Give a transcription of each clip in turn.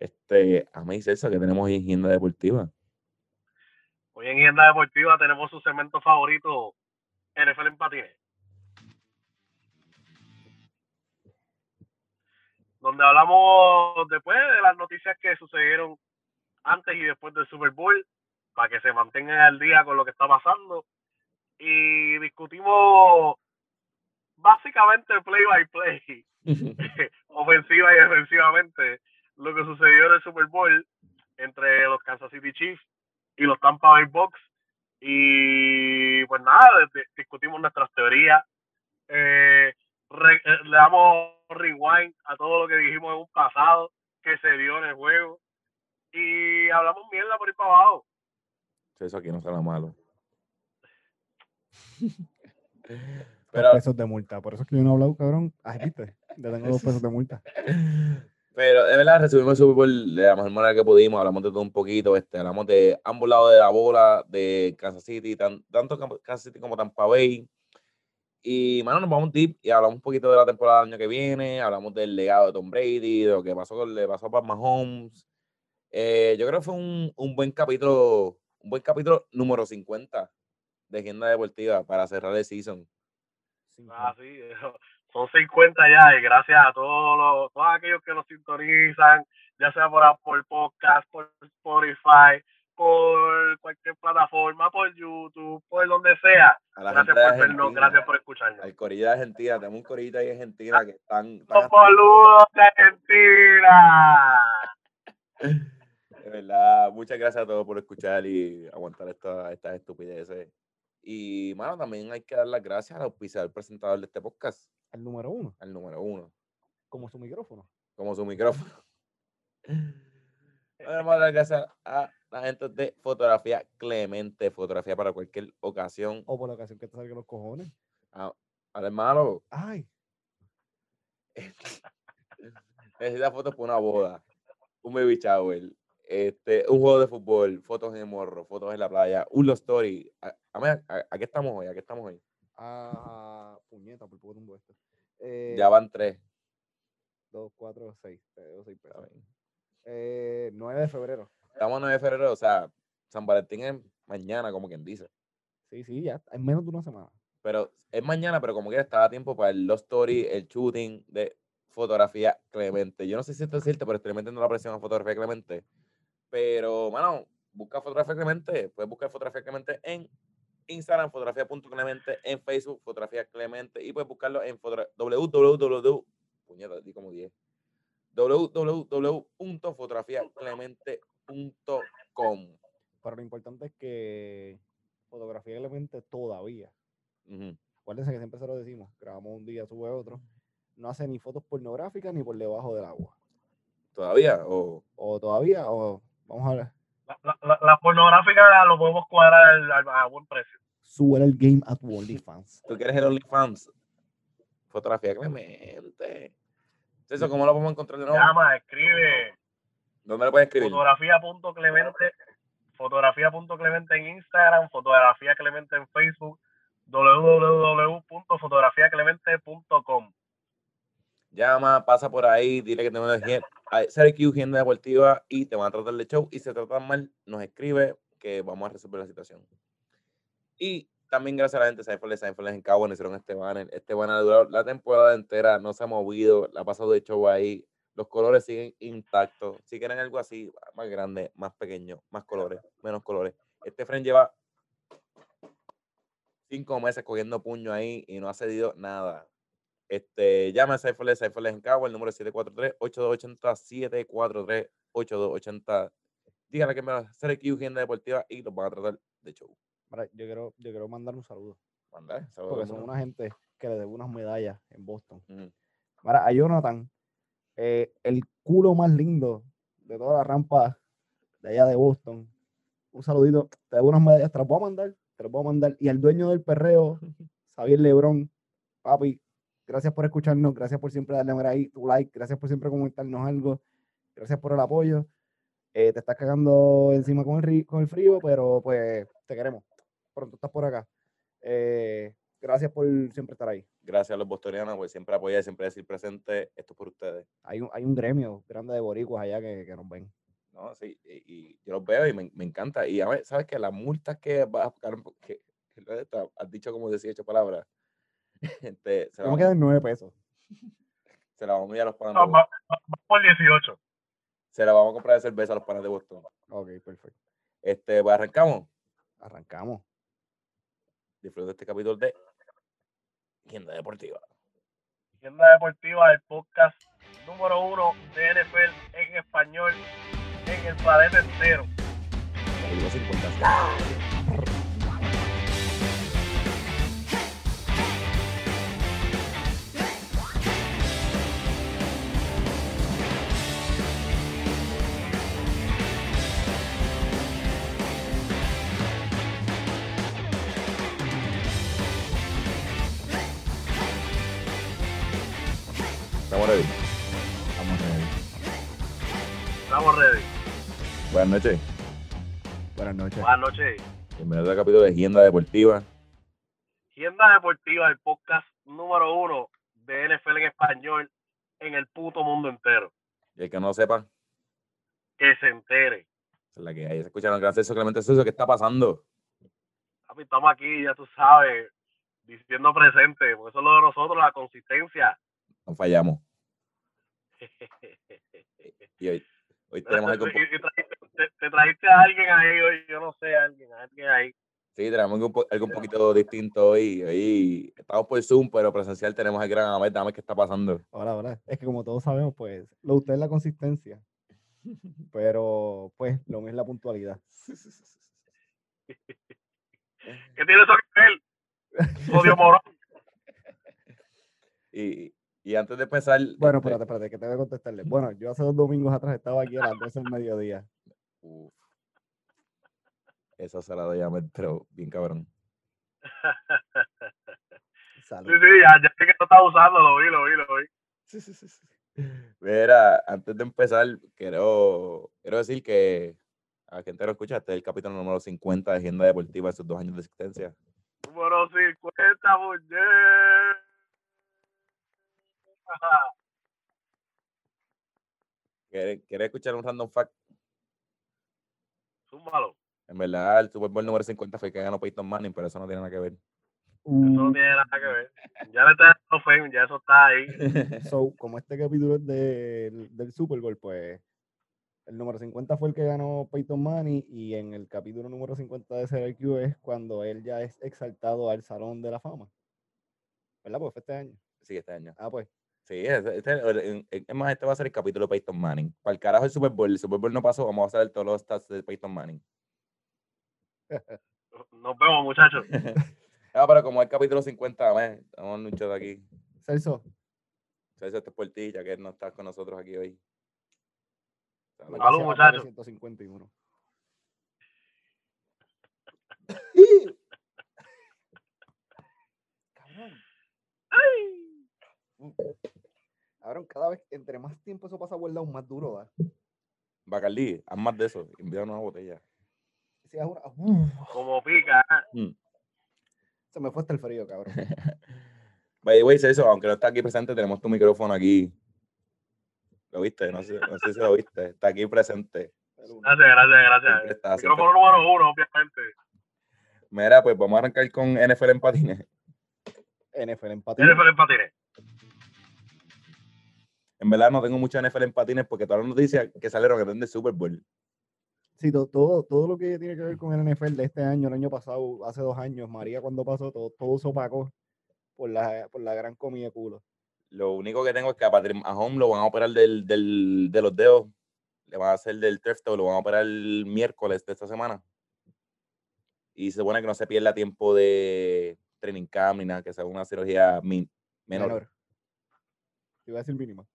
Este, a mí Celso, que tenemos hoy en Agenda Deportiva. Hoy en Agenda Deportiva tenemos su segmento favorito, NFL en patines. Donde hablamos después de las noticias que sucedieron antes y después del Super Bowl, para que se mantengan al día con lo que está pasando. Y discutimos básicamente play by play, ofensiva y defensivamente, lo que sucedió en el Super Bowl entre los Kansas City Chiefs y los Tampa Bay Bucks. Y pues nada, discutimos nuestras teorías, eh, eh, le damos rewind a todo lo que dijimos en un pasado que se dio en el juego y hablamos mierda por ir para abajo. Eso aquí no será malo. Pero, pesos de multa. Por eso es que yo no he hablado, cabrón. Ay, viste. Ya tengo dos pesos de multa. Pero de verdad resumimos el Super Bowl de la mejor manera que pudimos, hablamos de todo un poquito, este, hablamos de ambos lados de la bola, de Kansas City, tanto Kansas City como Tampa Bay. Y, mano, nos vamos deep y hablamos un poquito de la temporada del año que viene, hablamos del legado de Tom Brady, de lo que pasó con, le pasó a Pat Mahomes. Eh, yo creo que fue un, un, buen capítulo, un buen capítulo número 50 de Agenda Deportiva para cerrar el season. Ah, sí, son 50 ya y gracias a todos los, todos aquellos que nos sintonizan, ya sea por Apple Podcast, por Spotify, por cualquier plataforma, por YouTube, por donde sea. Gracias por vernos, gracias por escucharnos. El corillo de Argentina, tenemos un corillo de Argentina que están... ¡Saludos de Argentina! De verdad, muchas gracias a todos por escuchar y aguantar estas esta estupideces. Y, bueno, también hay que dar las gracias al auspiciador presentador de este podcast. Al número uno. Al número uno. Como su micrófono. Como su micrófono. Vamos a dar gracias a la gente de fotografía Clemente, fotografía para cualquier ocasión. O por la ocasión que te salgan los cojones. Ah, al hermano. Ay. Necesita fotos para una boda, un baby shower, este, un juego de fútbol, fotos en el morro, fotos en la playa, un love story. ¿A, a, qué estamos hoy? ¿A qué estamos hoy? Ah, puñeta, por poco tumbo esto. ya van tres. Dos, cuatro, seis. seis eh, 9 de febrero. Estamos 9 de febrero, o sea, San Valentín es mañana, como quien dice. Sí, sí, ya, en menos de una semana. Pero es mañana, pero como quiera, está a tiempo para el Love Story, el shooting de fotografía Clemente. Yo no sé si esto es cierto, pero estoy metiendo la presión a fotografía Clemente. Pero, mano, busca fotografía Clemente. Puedes buscar fotografía Clemente en Instagram, fotografía.clemente, en Facebook, fotografía Clemente, y puedes buscarlo en www. Puñeta, di como 10. www.fotografiaclemente.com. Pero lo importante es que fotografía Clemente todavía. Acuérdense que siempre se lo decimos. Grabamos un día, sube otro. No hace ni fotos pornográficas ni por debajo del agua. ¿Todavía? ¿O, o todavía? ¿O Vamos a ver. La, la, pornográfica lo podemos cuadrar a, buen precio. Sube el game a tu OnlyFans. ¿Tú quieres el OnlyFans? Fotografía Clemente. Eso, ¿cómo lo podemos encontrar de nuevo? Llama, escribe. ¿Dónde lo puedes escribir? Fotografía.clemente. Fotografía.clemente en Instagram. Fotografía Clemente en Facebook. www.fotografiaclemente.com Llama, pasa por ahí, dile que tenemos Syracuse Agenda Deportiva y te van a tratar de show. Y si te tratan mal, nos escribe que vamos a resolver la situación. Y también gracias a la gente de Seinfeld, Seinfeld en Cabo, hicieron este banner. Este banner ha durado la temporada entera, no se ha movido, la ha pasado de show ahí. Los colores siguen intactos. Si quieren algo así, más grande, más pequeño, más colores, menos colores. Este friend lleva cinco meses cogiendo puño ahí y no ha cedido nada. Este, llame a Cypherless, Cypherless en Cabo, el número es 743-8280, 743-8280. Díganle que me va a hacer aquí Deportiva y los van a tratar de show. Yo quiero, yo quiero mandar un saludo. Mandar, saludo Porque son una gente que le debo unas medallas en Boston. Para, a Jonathan, eh, el culo más lindo de toda la rampa de allá de Boston. Un saludito, te debo unas medallas, te las voy a mandar, te las voy a mandar. Y al dueño del perreo, Xavier Lebrón, papi, Gracias por escucharnos, gracias por siempre darle ahí tu like, gracias por siempre comentarnos algo, gracias por el apoyo. Eh, te estás cagando encima con el, con el frío, pero pues te queremos. Pronto estás por acá. Eh, gracias por siempre estar ahí. Gracias a los bostonianos por siempre apoyar, siempre decir presente. Esto es por ustedes. Hay un, hay un gremio grande de boricuas allá que, que nos ven. No, sí, y, yo los veo y me, me, encanta. Y a ver, ¿sabes que Las multas que vas a buscar, que, que has dicho como 18 palabras. este, se ¿Cómo quedan 9 pesos? Se la vamos a enviar a los panas. No, por 18. Se la vamos a comprar de cerveza a los panas de Boston. Ok, perfecto. Este, pues arrancamos. Arrancamos. Disfruta este capítulo de Agenda Deportiva. Agenda Deportiva, el podcast número uno de NFL en español en el planeta entero. 50. Buenas noches. Buenas noches. Buenas noches. Bienvenido al capítulo de Agenda Deportiva. Agenda Deportiva, el podcast número uno de NFL en español en el puto mundo entero. Y el que no lo sepa, que se entere. Es la que hay. Se escucharon Celso Clemente Celso, ¿qué está pasando? estamos aquí, ya tú sabes, diciendo presente, porque eso es lo de nosotros, la consistencia. No fallamos. y hoy, hoy tenemos algo... te, trajiste a alguien ahí hoy, yo no sé, a alguien, a alguien ahí. Sí, tenemos algo, algo un poquito distinto hoy. Hoy estamos por Zoom, pero presencial tenemos el gran Ahmed. Dame qué está pasando. Ahora, ahora. Es que como todos sabemos, pues, lo usted es la consistencia. Pero, pues, lo mismo es la puntualidad. ¿Qué tiene eso que ver? Odio morón. Y, y antes de empezar. Bueno, este espérate, espérate, que te voy a contestarle. Bueno, yo hace dos domingos atrás estaba aquí a las 12 del mediodía. Uf. Esa salada ya me entró bien cabrón. Salud. Sí, sí, ya, ya sé que lo estás usando, lo vi, lo vi, lo vi. Sí, sí, sí. sí. Mira, antes de empezar, quiero, quiero decir que a la gente lo escucha, este es el capítulo número 50 de Agenda Deportiva en sus dos años de existencia. Número 50, mujer. ¿Quieres, escuchar un random fact? Súmalo. En verdad, el Super Bowl número 50 fue que ganó Peyton Manning, pero eso no tiene nada que ver. Eso no tiene nada que ver. Ya le está dando fame, ya eso está ahí. So, como este capítulo es del Super Bowl, pues el número 50 fue el que ganó Peyton Manning y en el capítulo número 50 de SRQ es cuando él ya es exaltado al Salón de la Fama. ¿Verdad? Pues fue este año. Sí, este año. Ah, pues. Sí, este, es más, este va a ser el capítulo de Peyton Manning. Para el carajo el Super Bowl, el Super Bowl no pasó, vamos a hacer todos los stats de Peyton Manning. Nos vemos, muchachos. ah, pero como el capítulo 50, man, estamos mucho de aquí. Celso. Celso, este es por ti, ya que no estás con nosotros aquí hoy. Salud, muchachos. 151. Cabrón. Ay. Ahora, cada vez, entre más tiempo eso pasa a más duro va. Bacardí, haz más de eso, envía una botella. Como pica. Mm. Se me fue hasta el frío, cabrón. By the eso, aunque no está aquí presente, tenemos tu micrófono aquí. ¿Lo viste? No sé, no sé si lo viste. Está aquí presente. Gracias, gracias, gracias. micrófono número uno, obviamente. Mira, pues vamos a arrancar con NFL en patines. NFL en patines. NFL en patines en verdad no tengo mucha NFL en patines porque todas las noticias que salieron eran de Super Bowl. Sí, todo, todo, lo que tiene que ver con el NFL de este año, el año pasado, hace dos años, María cuando pasó, todo, todo se opacó por la, por la gran comida de culo. Lo único que tengo es que a Patrick Mahomes lo van a operar del, del, de los dedos, le van a hacer del turf lo van a operar el miércoles de esta semana. Y se supone que no se pierda tiempo de training camp ni nada, que sea una cirugía menor. menor. Iba a decir mínima.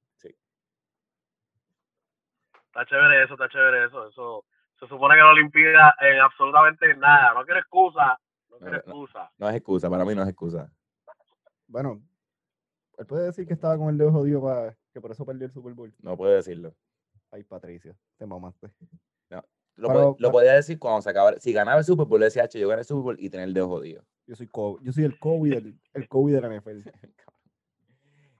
Está chévere eso, está chévere eso. Eso se supone que no le impida en absolutamente nada. No quiere excusa. No quiere excusa. No, es excusa, para mí no es excusa. Bueno, él puede decir que estaba con el dedo jodido para que por eso perdió el Super Bowl. No puede decirlo. Ay, Patricia, te mamaste. No. Lo, podía decir cuando se acabara. Si ganaba el Super Bowl, le decía, yo gané el Super Bowl y tener el dedo jodido. Yo soy, yo soy el COVID, el, el COVID de la NFL.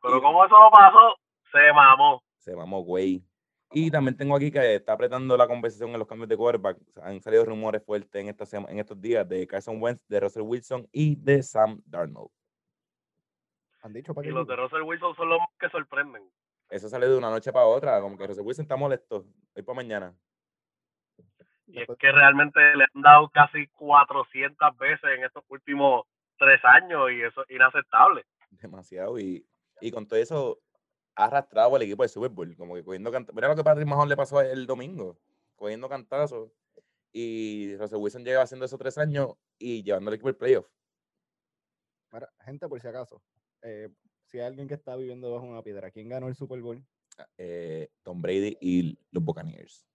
Pero como eso no pasó, se mamó. Se mamó, güey. Y también tengo aquí que está apretando la conversación en los cambios de quarterback. Han salido rumores fuertes en, esta en estos días de Carson Wentz, de Russell Wilson y de Sam Darnold. Han dicho para y los de Russell Wilson son los que sorprenden. Eso sale de una noche para otra, como que Russell Wilson está molesto. Hoy para mañana. Y es que realmente le han dado casi 400 veces en estos últimos tres años y eso es inaceptable. Demasiado. Y, y con todo eso, ha arrastrado al equipo de Super Bowl, como que cogiendo cantazos. Mira lo que Patrick Mahon le pasó el domingo, cogiendo cantazos. Y Russell Wilson llega haciendo eso tres años y llevando al equipo al playoff. gente, por si acaso, eh, si hay alguien que está viviendo bajo una piedra, ¿quién ganó el Super Bowl? Ah, eh, Tom Brady y los Buccaneers.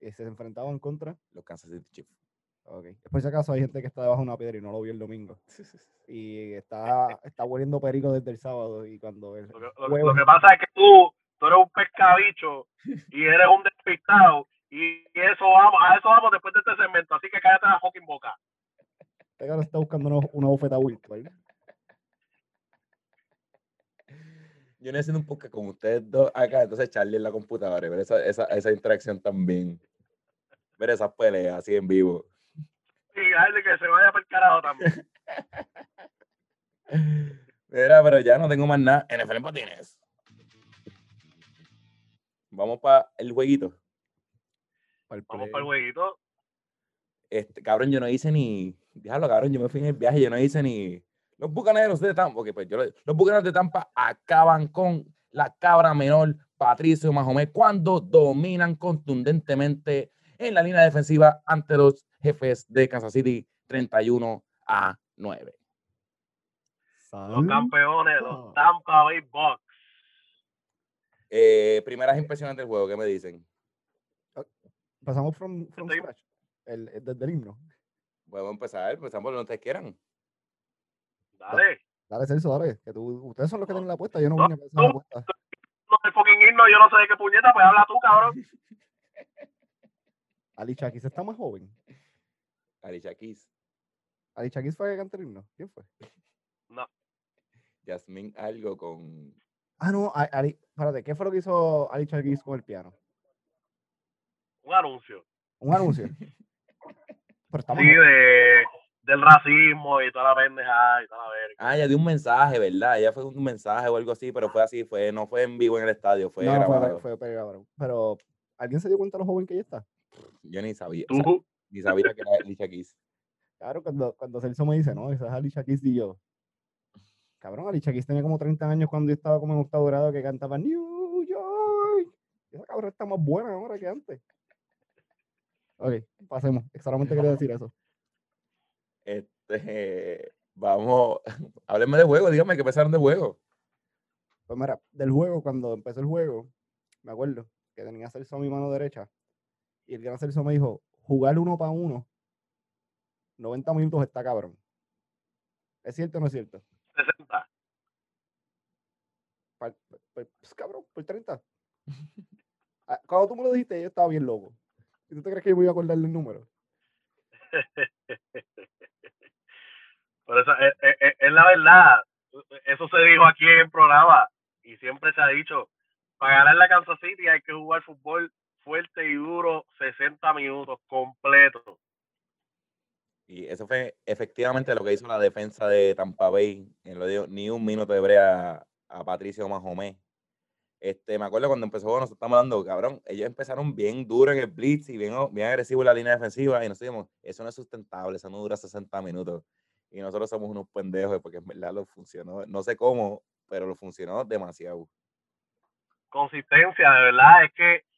¿Y se enfrentaban contra? Los Kansas City Chiefs. Ok. Por si acaso hay gente que está debajo de una piedra y no lo vio el domingo. Y está, está hueliendo perico desde el sábado. Y cuando lo, que, pasa es que tú, tú eres un pescabicho y eres un despistado. Y eso vamos, a eso vamos después de este segmento. Así que cállate la fucking boca. Este cara está buscando una, una bofeta virtual. Yo necesito un poco con ustedes dos acá, entonces Charlie en la computadora, ver esa, esa, esa interacción también. Ver esas peleas así en vivo y que se vaya para el carajo también. Mira, pero ya no tengo más nada. NFL en patines. Vamos para el jueguito. Vamos para el jueguito. Este, cabrón, yo no hice ni. Déjalo, cabrón, yo me fui en el viaje, yo no hice ni. Los bucaneros de Tampa, porque pues yo, los bucaneros de Tampa acaban con la cabra menor Patricio Mahomé cuando dominan contundentemente en la línea defensiva ante los jefes de Kansas City 31 a 9. Los campeones, los Tampa Bay Bucks. Eh, primeras impresiones del juego, ¿qué me dicen? Ah, pasamos from, from scratch, el, desde el himno. Podemos empezar, empezamos por donde ustedes quieran. Dale. Dale, Celso, dale. Que tú, ustedes son los que tienen la apuesta, yo no, voy a empezar la apuesta. No, el fucking himno, yo no sé de qué puñeta, pues habla tú, cabrón. Ali Chakis está más joven. Ali Chakis. Ali Chakis fue canterino. ¿Quién fue? No. Yasmin algo con. Ah, no, Ali, espérate, ¿qué fue lo que hizo Ali Chakis con el piano? Un anuncio. Un anuncio. sí, de, del racismo y toda la pendeja y toda la verga. Ah, ella dio un mensaje, ¿verdad? Ella fue un mensaje o algo así, pero fue así, fue, no fue en vivo en el estadio, fue grabado. Fue, fue, grabado. Pero, ¿alguien se dio cuenta de lo joven que ella está? Yo ni sabía. Ni sabía que era Alicia Keys. Claro, cuando, cuando Celso me dice, no, esa es Alicia Keys y yo. Cabrón, Alicia Keys tenía como 30 años cuando yo estaba como en octavo grado que cantaba New York. Esa cabrón está más buena ahora que antes. Ok, pasemos. Solamente quería decir eso. Este, vamos, háblenme de juego, dígame que empezaron de juego. Pues mira, del juego, cuando empezó el juego, me acuerdo que tenía Celso a mi mano derecha y el gran Celso me dijo, jugar uno para uno, 90 minutos está cabrón. ¿Es cierto o no es cierto? 60. Pues, cabrón, por 30. Ah, cuando tú me lo dijiste, yo estaba bien loco. ¿Y tú te crees que yo me iba a acordar el número? Pero eso, es, es, es, la verdad. Eso se dijo aquí en el programa y siempre se ha dicho, para ganar la Kansas City hay que jugar fútbol fuerte y duro 60 minutos completos. Y eso fue efectivamente lo que hizo la defensa de Tampa Bay. En lo dio ni un minuto de brea a Patricio Mahomé. Este, me acuerdo cuando empezó, nos estamos dando, cabrón, ellos empezaron bien duro en el blitz y bien, bien agresivo en la línea defensiva y nos dijimos, eso no es sustentable, eso no dura 60 minutos. Y nosotros somos unos pendejos porque en verdad lo funcionó, no sé cómo, pero lo funcionó demasiado. Consistencia, de verdad, es que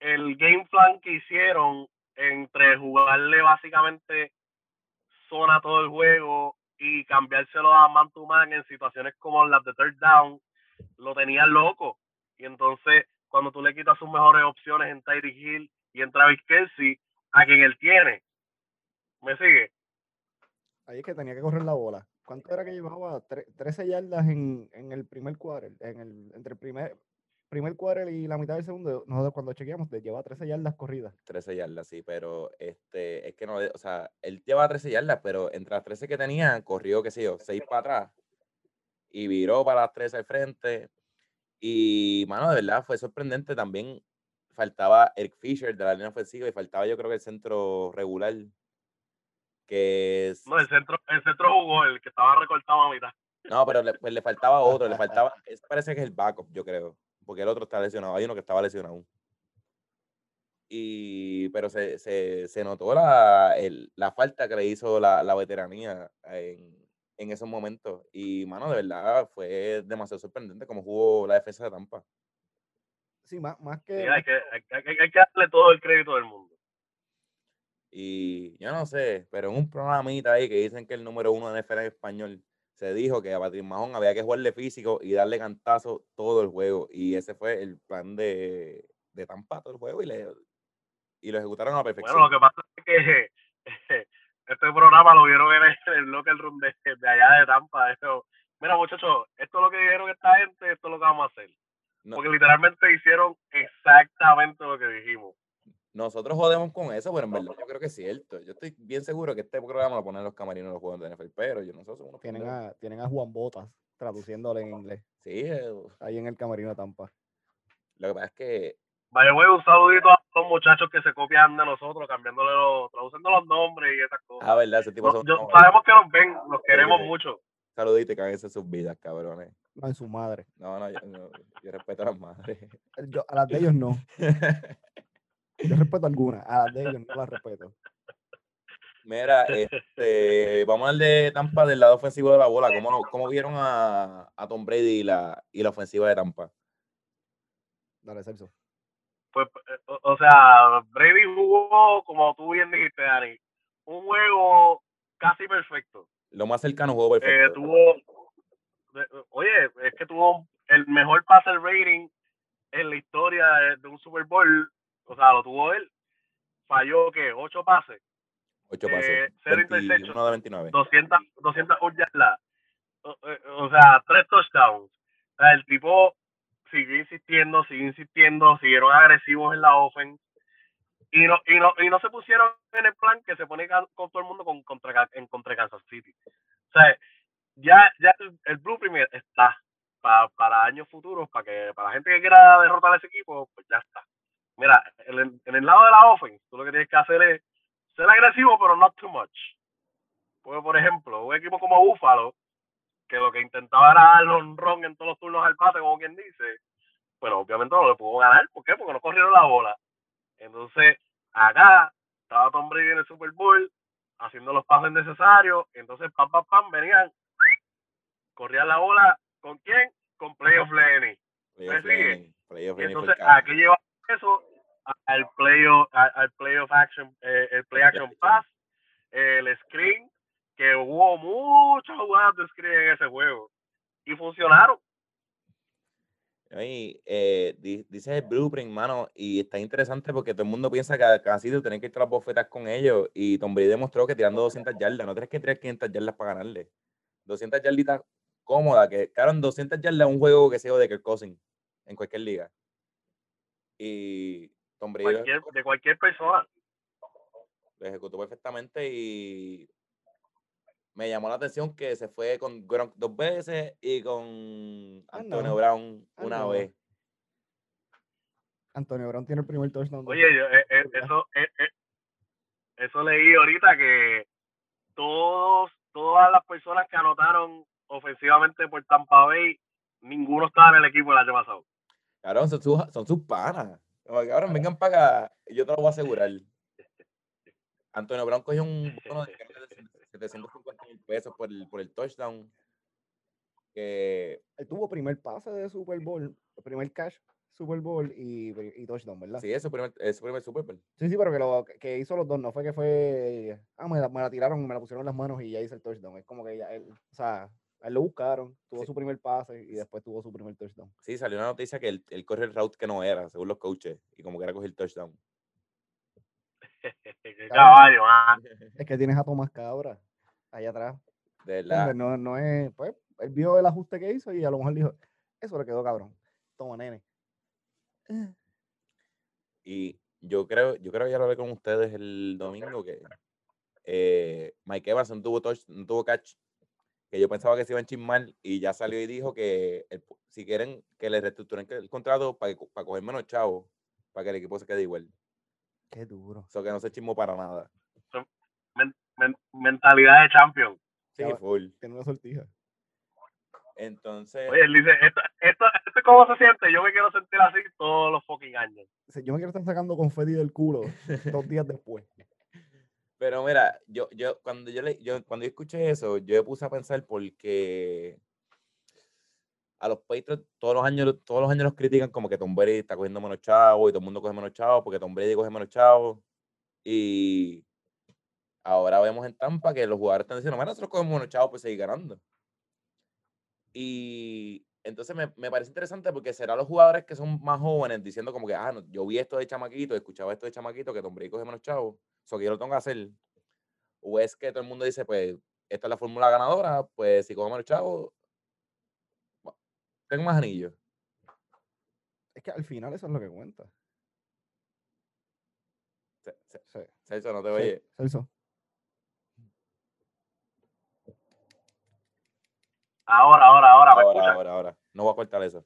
el game plan que hicieron entre jugarle básicamente zona todo el juego y cambiárselo a man to man en situaciones como las de third down, lo tenían loco. Y entonces, cuando tú le quitas sus mejores opciones en Tyree Hill y en Travis Kelsey, a quien él tiene, ¿me sigue? Ahí es que tenía que correr la bola. ¿Cuánto era que llevaba? 13 yardas en, el primer cuadro, en el, entre el primer, primer cuadro y la mitad del segundo, nosotros cuando chequeamos, lleva 13 yardas corridas. 13 yardas, sí, pero este, es que no, o sea, él lleva 13 yardas, pero entre las 13 que tenía, corrió, qué sé yo, 6 para atrás y viró para las 13 al frente. Y, mano, de verdad, fue sorprendente también. Faltaba Eric Fisher de la línea ofensiva y faltaba yo creo que el centro regular. Que es... No, el centro, el centro jugó, el que estaba recortado a mitad. No, pero le, pues le faltaba otro, le faltaba, parece que es el backup, yo creo porque el otro está lesionado. Hay uno que estaba lesionado. Y, pero se, se, se notó la, el, la, falta que le hizo la, la veteranía en, en, esos momentos. Y, mano, de verdad fue demasiado sorprendente cómo jugó la defensa de Tampa. Sí, más, más que. Sí, hay, que hay, hay, que darle todo el crédito del mundo. Y yo no sé, pero en un programita ahí que dicen que el número uno de NFL en español se dijo que a Patrick Mahon había que jugarle físico y darle cantazo todo el juego. Y ese fue el plan de, de Tampa todo el juego y, le, y lo ejecutaron a la perfección. Bueno, lo que pasa es que este programa lo vieron en el, local room de, de, allá de Tampa. Mira, muchachos, esto es lo que dijeron esta gente, esto es lo que vamos a hacer. Porque literalmente hicieron exactamente lo que dijimos. Nosotros jodemos con eso, pero en verdad yo creo que es cierto. Yo estoy bien seguro que este programa lo ponen los camarinos los juegos de NFL, pero yo no sé. Tienen a, tienen a Juan Botas traduciéndole en inglés. Sí. Eh, ahí en el camarino de Tampa. Lo que pasa es que. Vaya, voy un saludito a los muchachos que se copian de nosotros, cambiándole los, traduciendo los nombres y esas cosas. Ah, verdad, ese tipo son, Sabemos que nos ven, los queremos mucho. Saludito y cáguense sus vidas, cabrones. No, en su madre. No, no, yo, yo respeto a las madres. Yo, a las de ellos no. Yo respeto algunas, a las de ellos no las respeto. Mira, este, vamos a de Tampa del lado ofensivo de la bola. ¿Cómo, cómo vieron a, a, Tom Brady y la, y la ofensiva de Tampa? Dale, Celso. Pues, eh, o, sea, Brady jugó, como tú bien dijiste, Dani, un juego casi perfecto. Lo más cercano juego eh, perfecto. tuvo, oye, es que tuvo el mejor passer rating en la historia de un Super Bowl o sea, lo tuvo él, falló que 8 pases. 8 pases. Eh, 0 interceptions. de 29. 200, 200 yardas. O, eh, o sea, 3 touchdowns. O sea, el tipo siguió insistiendo, siguió insistiendo, siguieron agresivos en la offense. Y no, y no, y no se pusieron en el plan que se pone con todo el mundo con, contra, en contra Kansas City. O sea, ya, ya el, el blueprint está para, para años futuros, para que para la gente que quiera derrotar a ese equipo, pues ya está. Mira, en, el lado de la offense, tú lo que tienes que hacer es ser agresivo, pero not too much. Porque, por ejemplo, un equipo como Buffalo, que lo que intentaba era dar ron en todos los turnos al pase, como quien dice, pero obviamente no le pudo ganar. ¿Por qué? Porque no corrieron la bola. Entonces, acá estaba Tom Brady en el Super Bowl haciendo los pases necesarios. Entonces, pam, pam, pam, venían, corrían la bola. ¿Con quién? Con Playoff Lenny. Playoff Entonces, aquí lleva eso al playoff al playoff action eh, el play action pass el screen que hubo muchas jugadas de screen en ese juego y funcionaron y, eh, dice el blueprint, mano, y está interesante porque todo el mundo piensa que casi tú tenés que a las bofetas con ellos. Y Tom Brady demostró que tirando 200 yardas, no tienes que tirar 500 yardas para ganarle. 200 yarditas cómoda, que claro, 200 yardas un juego que sea de Kirk Cousins en cualquier liga. Y Tom Brady de cualquier persona. Lo ejecutó perfectamente y me llamó la atención que se fue con Gronk dos veces y con ah, Antonio Brown ah, una vez. Antonio Brown tiene el primer touchdown. Oye, eh, eh, eso, eh, eso leí ahorita que todos, todas las personas que anotaron ofensivamente por Tampa Bay, ninguno estaba en el equipo el año pasado. Cabrón, son sus, son sus panas. cabrón, vengan para acá. Yo te lo voy a asegurar. Antonio Brown cogió un bono de 750 mil pesos por el, por el touchdown. Que... Él tuvo primer pase de Super Bowl, primer cash Super Bowl y, y touchdown, ¿verdad? Sí, es su primer, es su primer Super Bowl. Sí, sí, pero que lo que hizo los dos, no fue que fue, ah, me la, me la tiraron, me la pusieron en las manos y ya hice el touchdown. Es como que ya él, o sea, él lo buscaron, tuvo su primer pase y después tuvo su primer touchdown. Sí, salió una noticia que él, él corre el route que no era, según los coaches, y como que era coger el touchdown. Caballo, ah. Es que tienes a Tomás Cabra allá atrás. De verdad. No, no es, pues, él vio el ajuste que hizo y a lo mejor dijo, eso le quedó cabrón. Toma, nene. Y yo creo, yo creo que ya lo hablé con ustedes el domingo que eh, Mike Evans no tuvo touch, no tuvo catch, que yo pensaba que se iba a chismar y ya salió y dijo que si quieren que le reestructuren el contrato para, para coger menos chavos, para que el equipo se quede igual. Qué duro. Eso que no se chismó para nada. mentalidad de champion. Sí, full. Tiene una sortija. Entonces. Oye, él dice, esto, esto, esto cómo se siente, yo me quiero sentir así todos los fucking años. Yo me quiero estar sacando confeti del culo dos días después. Pero mira, yo, yo, cuando yo le, yo, cuando yo escuché eso, yo me puse a pensar porque a los Patriots todos los años, todos los años los critican como que Tom Brady está cogiendo menos chavos y todo el mundo coge menos chavos porque Tom Brady coge menos chavos. Y ahora vemos en Tampa que los jugadores están diciendo, bueno, nosotros cogemos menos chavos pues seguir ganando. Y entonces me, me, parece interesante porque será los jugadores que son más jóvenes diciendo como que, ah, no, yo vi esto de chamaquito, escuchaba esto de chamaquito, que Tom Brady coge menos chavos, eso que yo lo tengo que hacer. O es que todo el mundo dice, pues, esta es la fórmula ganadora, pues si coge menos chavos, tengo más anillos. Es que al final eso es lo que cuenta. Celso, no te oye. Celso. Ahora, ahora, ahora, ahora, ahora, ahora. No voy a cortar eso.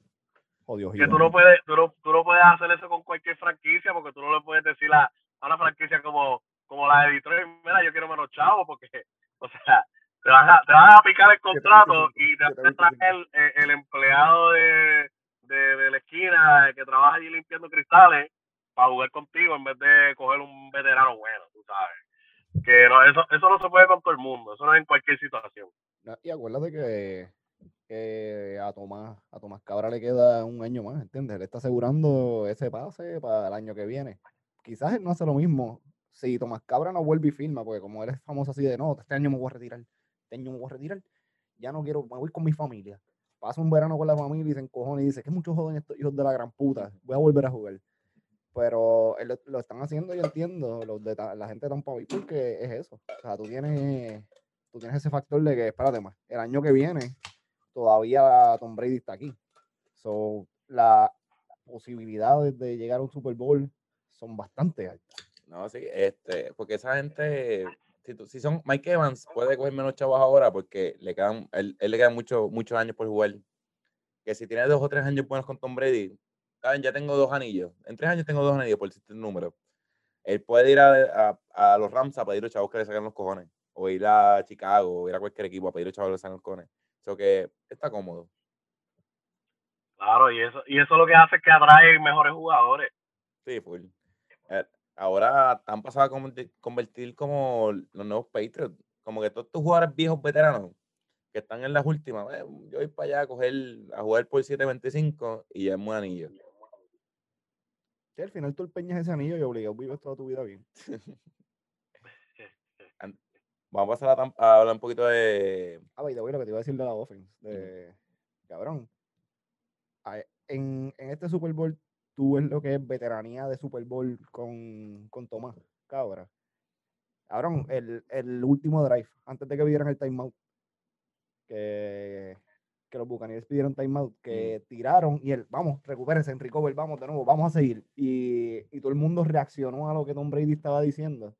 Oh, que tú no, puedes, tú, no, tú no puedes hacer eso con cualquier franquicia porque tú no le puedes decir a, una franquicia como, como la de Detroit, mira, yo quiero menos chavo porque, o sea, te vas a, te vas a picar el contrato y te vas a traer el, el, empleado de, de, la esquina que trabaja allí limpiando cristales para jugar contigo en vez de coger un veterano bueno, tú sabes. Que no, eso, eso no se puede con todo el mundo, eso no es en cualquier situación. Y acuérdate que, a Tomás, a Tomás Cabra le queda un año más, ¿entiendes? Él está asegurando ese pase para el año que viene. Quizás él no hace lo mismo si Tomás Cabra no vuelve y firma, porque como él es famoso así de no, este año me voy a retirar este año me voy a retirar, ya no quiero, me voy con mi familia. Pasa un verano con la familia y se encojona y dice, que muchos joven estos hijos de la gran puta, voy a volver a jugar. Pero lo, están haciendo, yo entiendo, los la gente de Tampa Bay, porque es eso. O sea, tú tienes, tú tienes ese factor de que, espérate más, el año que viene todavía Tom Brady está aquí. So, las posibilidades de llegar a un Super Bowl son bastante altas. No, sí, este, porque esa gente si, son Mike Evans, puede coger menos chavos ahora porque le quedan, él, le quedan mucho, muchos años por jugar. Que si tiene dos o tres años buenos con Tom Brady, ¿saben? ya tengo dos anillos. En tres años tengo dos anillos por el número. Él puede ir a, a, los Rams a pedir los chavos que le saquen los cojones. O ir a Chicago, o ir a cualquier equipo a pedir los chavos que le saquen los cojones. Eso que está cómodo. Claro, y eso, y eso lo que hace es que atrae mejores jugadores. Sí, full. Eh, ahora están pasando a convertir, como los nuevos Patriots. Como que todos estos jugadores viejos veteranos que están en las últimas, eh, yo voy para allá a coger, a jugar por 7.25 y ya es un anillo. Que al final tú empeñas ese anillo y obligas vives toda tu vida bien. Vamos a pasar a, hablar un poquito de. Ah, voy, lo que te iba a decir de la offense. De, Cabrón. En, en este Super Bowl tú ves lo que es veteranía de Super Bowl con, con Tomás Cabra. Cabrón, el, el último drive, antes de que pidieran el timeout, que, que los Buccaneers pidieron timeout, que tiraron y él, vamos, recupérense, recover, vamos de nuevo, vamos a seguir. Y, y, todo el mundo reaccionó a lo que Tom Brady estaba diciendo.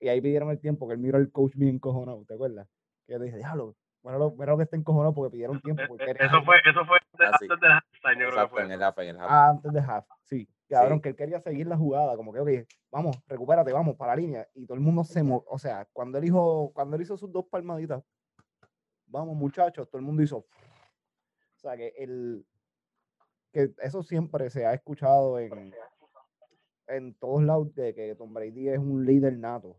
Y ahí pidieron el tiempo, que él miró al coach bien cojonado, ¿te acuerdas? Que le dije, diablo, bueno, lo, bueno que estén encojonado porque pidieron tiempo. Porque eso, fue, eso fue ah, antes de halftime, yo creo que fue. En el half, en el half. Ah, antes de half, sí. Cabrón, que él quería seguir la jugada, como que, ok, vamos, recupérate, vamos, para la línea. Y todo el mundo se movió. O sea, cuando él, hizo, cuando él hizo sus dos palmaditas, vamos, muchachos, todo el mundo hizo. O sea, que el. Que eso siempre se ha escuchado en, en todos lados de que Tom Brady es un líder nato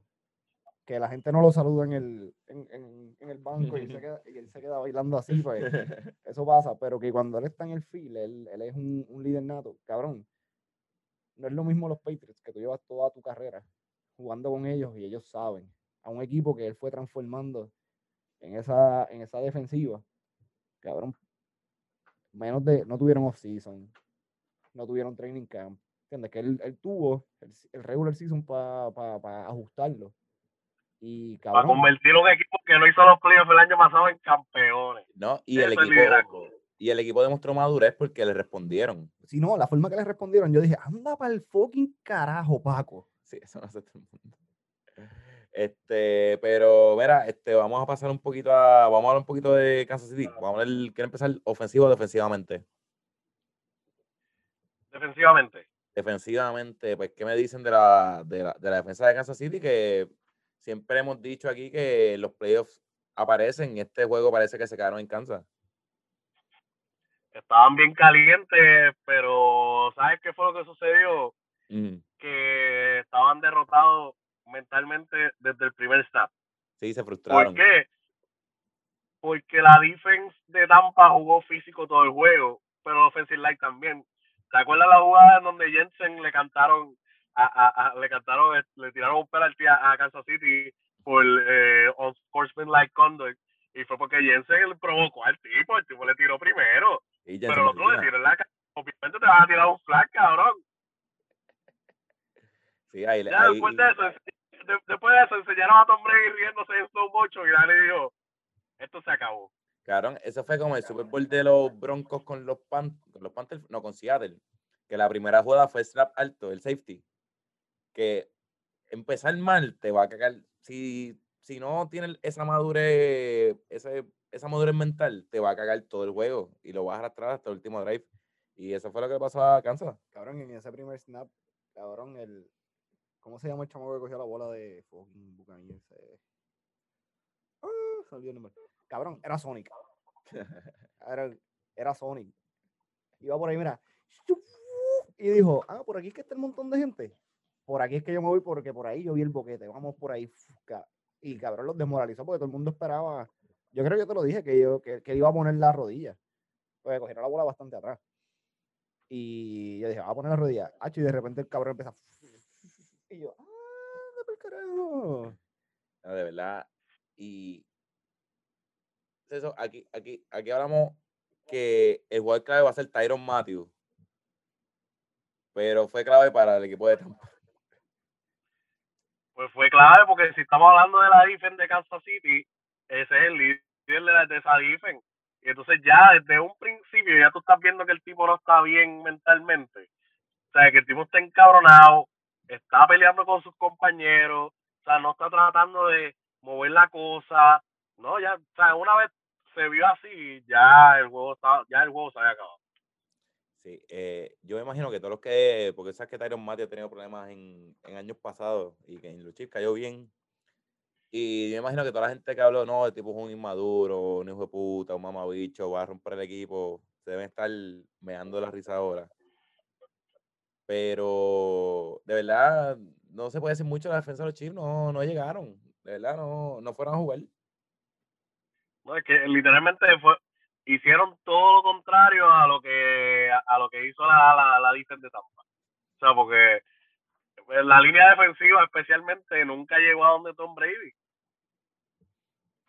que la gente no lo saluda en el, en, en, el banco y, se queda, y, él se queda bailando así, pues eso pasa, pero que cuando él está en el field, él, él es un, un, líder nato, cabrón. No es lo mismo los Patriots, que tú llevas toda tu carrera jugando con ellos y ellos saben, a un equipo que él fue transformando en esa, en esa defensiva, cabrón, menos de, no tuvieron off-season, no tuvieron training camp, ¿entiendes? Que él, él tuvo el, el regular season para pa, ajustarlo y Para convertir un equipo que no hizo los playoffs el año pasado en campeones. No, y el equipo, Y el equipo demostró madurez porque le respondieron. Si no, la forma que le respondieron, yo dije, anda para el fucking carajo, Paco. Sí, eso no hace todo el mundo. Este, pero mira, este, vamos a pasar un poquito a, vamos a hablar un poquito de Kansas City. Vamos a quiero empezar ofensivo o defensivamente. Defensivamente. Defensivamente, pues, ¿qué me dicen de la, de la, de la defensa de Kansas City? Que siempre hemos dicho aquí que los playoffs aparecen y este juego parece que se quedaron en Kansas. Estaban bien calientes, pero ¿sabes qué fue lo que sucedió? Que estaban derrotados mentalmente desde el primer snap. Sí, se frustraron. ¿Por qué? Porque la defense de Tampa jugó físico todo el juego, pero offensive line también. ¿Te acuerdas la jugada en donde Jensen le cantaron a, le cantaron, le tiraron un penalti a, Kansas City por eh, like conduct y fue porque Jensen le provocó al tipo, el tipo le tiró primero. pero el otro le tiró en la obviamente te vas a tirar un flag, cabrón. Sí, ahí, ya después de eso, después de eso enseñaron a Tom Brady riéndose en slow motion y le dijo, esto se acabó. Claro, eso fue como el Super Bowl de los Broncos con los, Pan, con los Panthers, no, con Seattle, que la primera jugada fue strap alto, el safety, que empezar mal te va a cagar, si, si no tienes esa madurez, ese, esa madurez mental, te va a cagar todo el juego y lo vas a arrastrar hasta el último drive. Y eso fue lo que pasó a Kansas. Cabrón, en ese primer snap, cabrón, el, ¿Cómo se llama el chamo que cogió la bola de fucking Buccaneers? Ah, salió el nombre. Cabrón, era Sonic. Era, era Sonic. Iba por ahí, mira. Y dijo, ah, por aquí es que está el montón de gente. Por aquí es que yo me voy porque por ahí yo vi el boquete. Vamos por ahí. Y cabrón los desmoralizó porque todo el mundo esperaba. Yo creo que yo te lo dije, que yo que, que iba a poner la rodilla. Porque cogiera la bola bastante atrás. Y yo dije, va a poner la rodilla. y de repente el cabrón empieza y yo, ¡ah, por carajo! De verdad. Y eso, aquí, aquí, aquí hablamos que el jugador clave va a ser Tyron Matthews. Pero fue clave para el equipo de Tampa. Pues fue clave porque si estamos hablando de la defense de Kansas City, ese es el líder de esa defense. Y entonces ya desde un principio ya tú estás viendo que el tipo no está bien mentalmente. O sea, que el tipo está encabronado, está peleando con sus compañeros, o sea, no está tratando de mover la cosa, no, ya, o sea, una vez se vio así, ya el juego estaba, ya el juego se había acabado. Sí, eh, yo me imagino que todos los que, porque sabes que Tyron Matthew ha tenido problemas en, en años pasados y que en los Chiefs cayó bien. Y yo me imagino que toda la gente que habló, no, el tipo es un inmaduro, un hijo de puta, un mamabicho, va a romper el equipo, se deben estar meando la risa ahora. Pero de verdad, no se puede decir mucho la defensa de los Chiefs, no, no llegaron. De verdad, no, no fueron a jugar. No, es que literalmente fue, hicieron todo lo contrario a lo que a lo que hizo la, la, la de Tampa. O sea, porque pues, la línea defensiva especialmente nunca llegó a donde Tom Brady.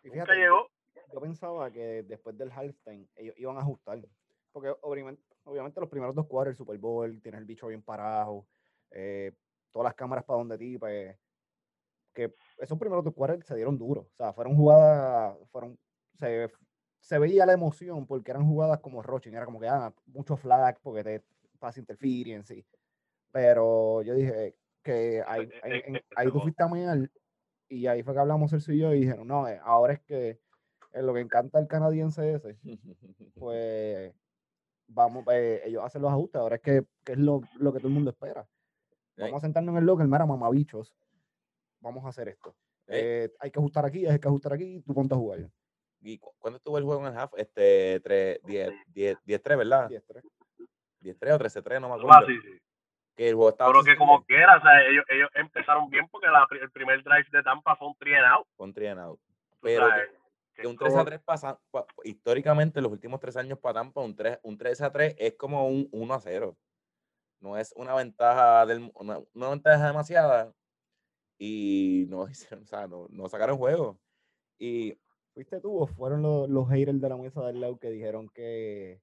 nunca llegó. Yo pensaba que después del halftime ellos iban a ajustar. Porque obviamente, obviamente los primeros dos cuadros, el Super Bowl, tienes el bicho bien parado, eh, todas las cámaras para donde ti, pues, que esos primeros dos cuadros se dieron duros. O sea, fueron jugadas, fueron, se, se veía la emoción porque eran jugadas como Rochin, era como que ah, mucho flag porque te pasa interference. Pero yo dije que ahí, ahí, ahí tú fuiste mal y ahí fue que hablamos el y yo y dijeron, no, eh, ahora es que es lo que encanta el canadiense ese, pues vamos, eh, ellos hacen los ajustes, ahora es que, es lo, que todo el mundo espera. Vamos a sentarnos en el locker, mira, mamabichos, vamos a hacer esto. Eh, hay que ajustar aquí, hay que ajustar aquí, tú ponte a jugar. ¿Y cuándo estuvo el juego en el half? Este, 3, 10, 10, 10 3, ¿verdad? 10 3. 10 3 o 13 3, no me acuerdo. Ah, sí, sí. Que el juego estaba Pero que como quiera, o sea, ellos, ellos empezaron bien porque la, el primer drive de Tampa fue un 3 and out. Fue un 3 and out. Pero, que un 3 a 3 pasa, históricamente, los últimos tres años para Tampa, un 3, un 3 a 3 es como un 1 a 0. No es una ventaja, del, una, una ventaja demasiada. Y no, o sea, no, no sacaron juego. Y. ¿Fuiste tú o fueron los, los haters de la mesa del lado que dijeron que,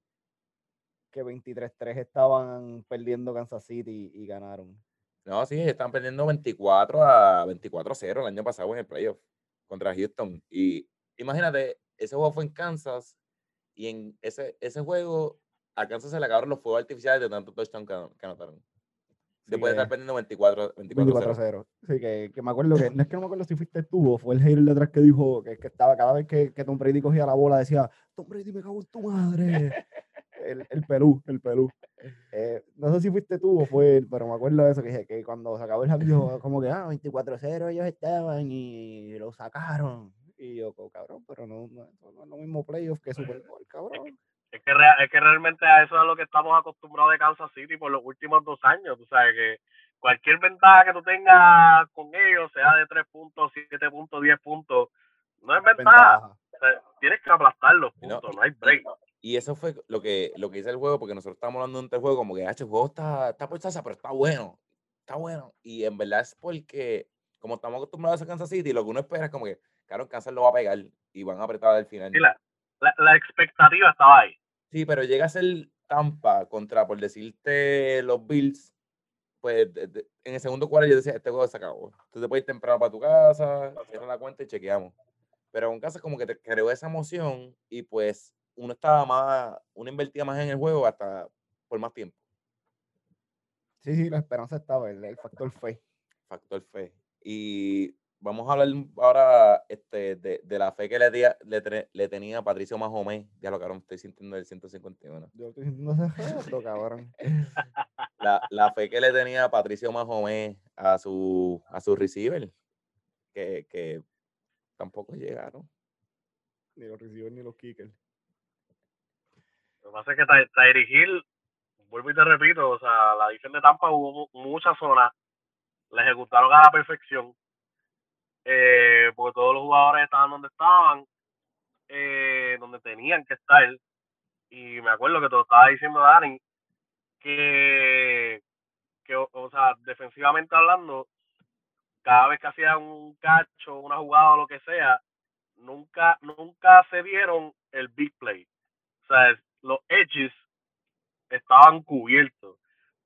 que 23-3 estaban perdiendo Kansas City y, ganaron? No, sí, están perdiendo 24 a 24 a 0 el año pasado en el playoff contra Houston. Y imagínate, ese juego fue en Kansas Y en ese, ese juego, a Kansas se le acabaron los fuegos artificiales de tanto touchdown que, que anotaron. Después de estar perdiendo 24, 24, 0. Sí, que, que, me acuerdo que, no es que no me acuerdo si fuiste tú o fue el hater detrás que dijo que, que estaba cada vez que, que Tom Brady cogía la bola decía, Tom Brady me cago en tu madre. el, el Perú, el Perú. Eh, no sé si fuiste tú o fue él, pero me acuerdo de eso, que, que cuando se acabó el dijo como que, ah, 24-0 ellos estaban y lo sacaron. Y yo, cabrón, pero no, no, no es lo mismo playoff que Super Bowl, cabrón. Es que, es que realmente a eso es a lo que estamos acostumbrados de Kansas City por los últimos dos años. Tú sabes que cualquier ventaja que tú tengas con ellos, sea de 3 puntos, 7 puntos, 10 puntos, no es ventaja. tienes que aplastar los puntos, no, hay break. Y eso fue lo que, lo que hice el juego, porque nosotros estábamos hablando de un juego como que, este juego está, está por pero está bueno. Está bueno. Y en verdad es porque, como estamos acostumbrados a Kansas City, lo que uno espera es como que, claro, Kansas lo va a pegar y van a apretar al final. Sí, la, la, expectativa estaba ahí. Sí, pero llega a ser Tampa contra, por decirte, los Bills. Pues en el segundo cuarto yo decía, este juego se acabó. Tú te puedes ir temprano para tu casa, cierra la cuenta y chequeamos. Pero en casa como que te creó esa emoción y pues uno estaba más, uno invertía más en el juego hasta por más tiempo. Sí, sí, la esperanza estaba, el, el factor fe. Factor fe. Y vamos a hablar ahora este, de, de la fe que le, le, le tenía Patricio Mahomé. Ya lo cabrón, estoy sintiendo el 151. Yo estoy sintiendo ese cabrón. La, la, fe que le tenía Patricio Mahomé a su, a su receiver, que, que tampoco llegaron. Ni los receivers ni los kickers. Lo que pasa es que Tyree Hill, vuelvo y te repito, o sea, la división de Tampa hubo muchas zonas, la ejecutaron a la perfección, eh, porque todos los jugadores estaban donde estaban, eh, donde tenían que estar. Y me acuerdo que te lo estaba diciendo Dani, que, que o, sea, defensivamente hablando, cada vez que hacían un cacho, una jugada o lo que sea, nunca, nunca se dieron el big play. O sea, los edges estaban cubiertos.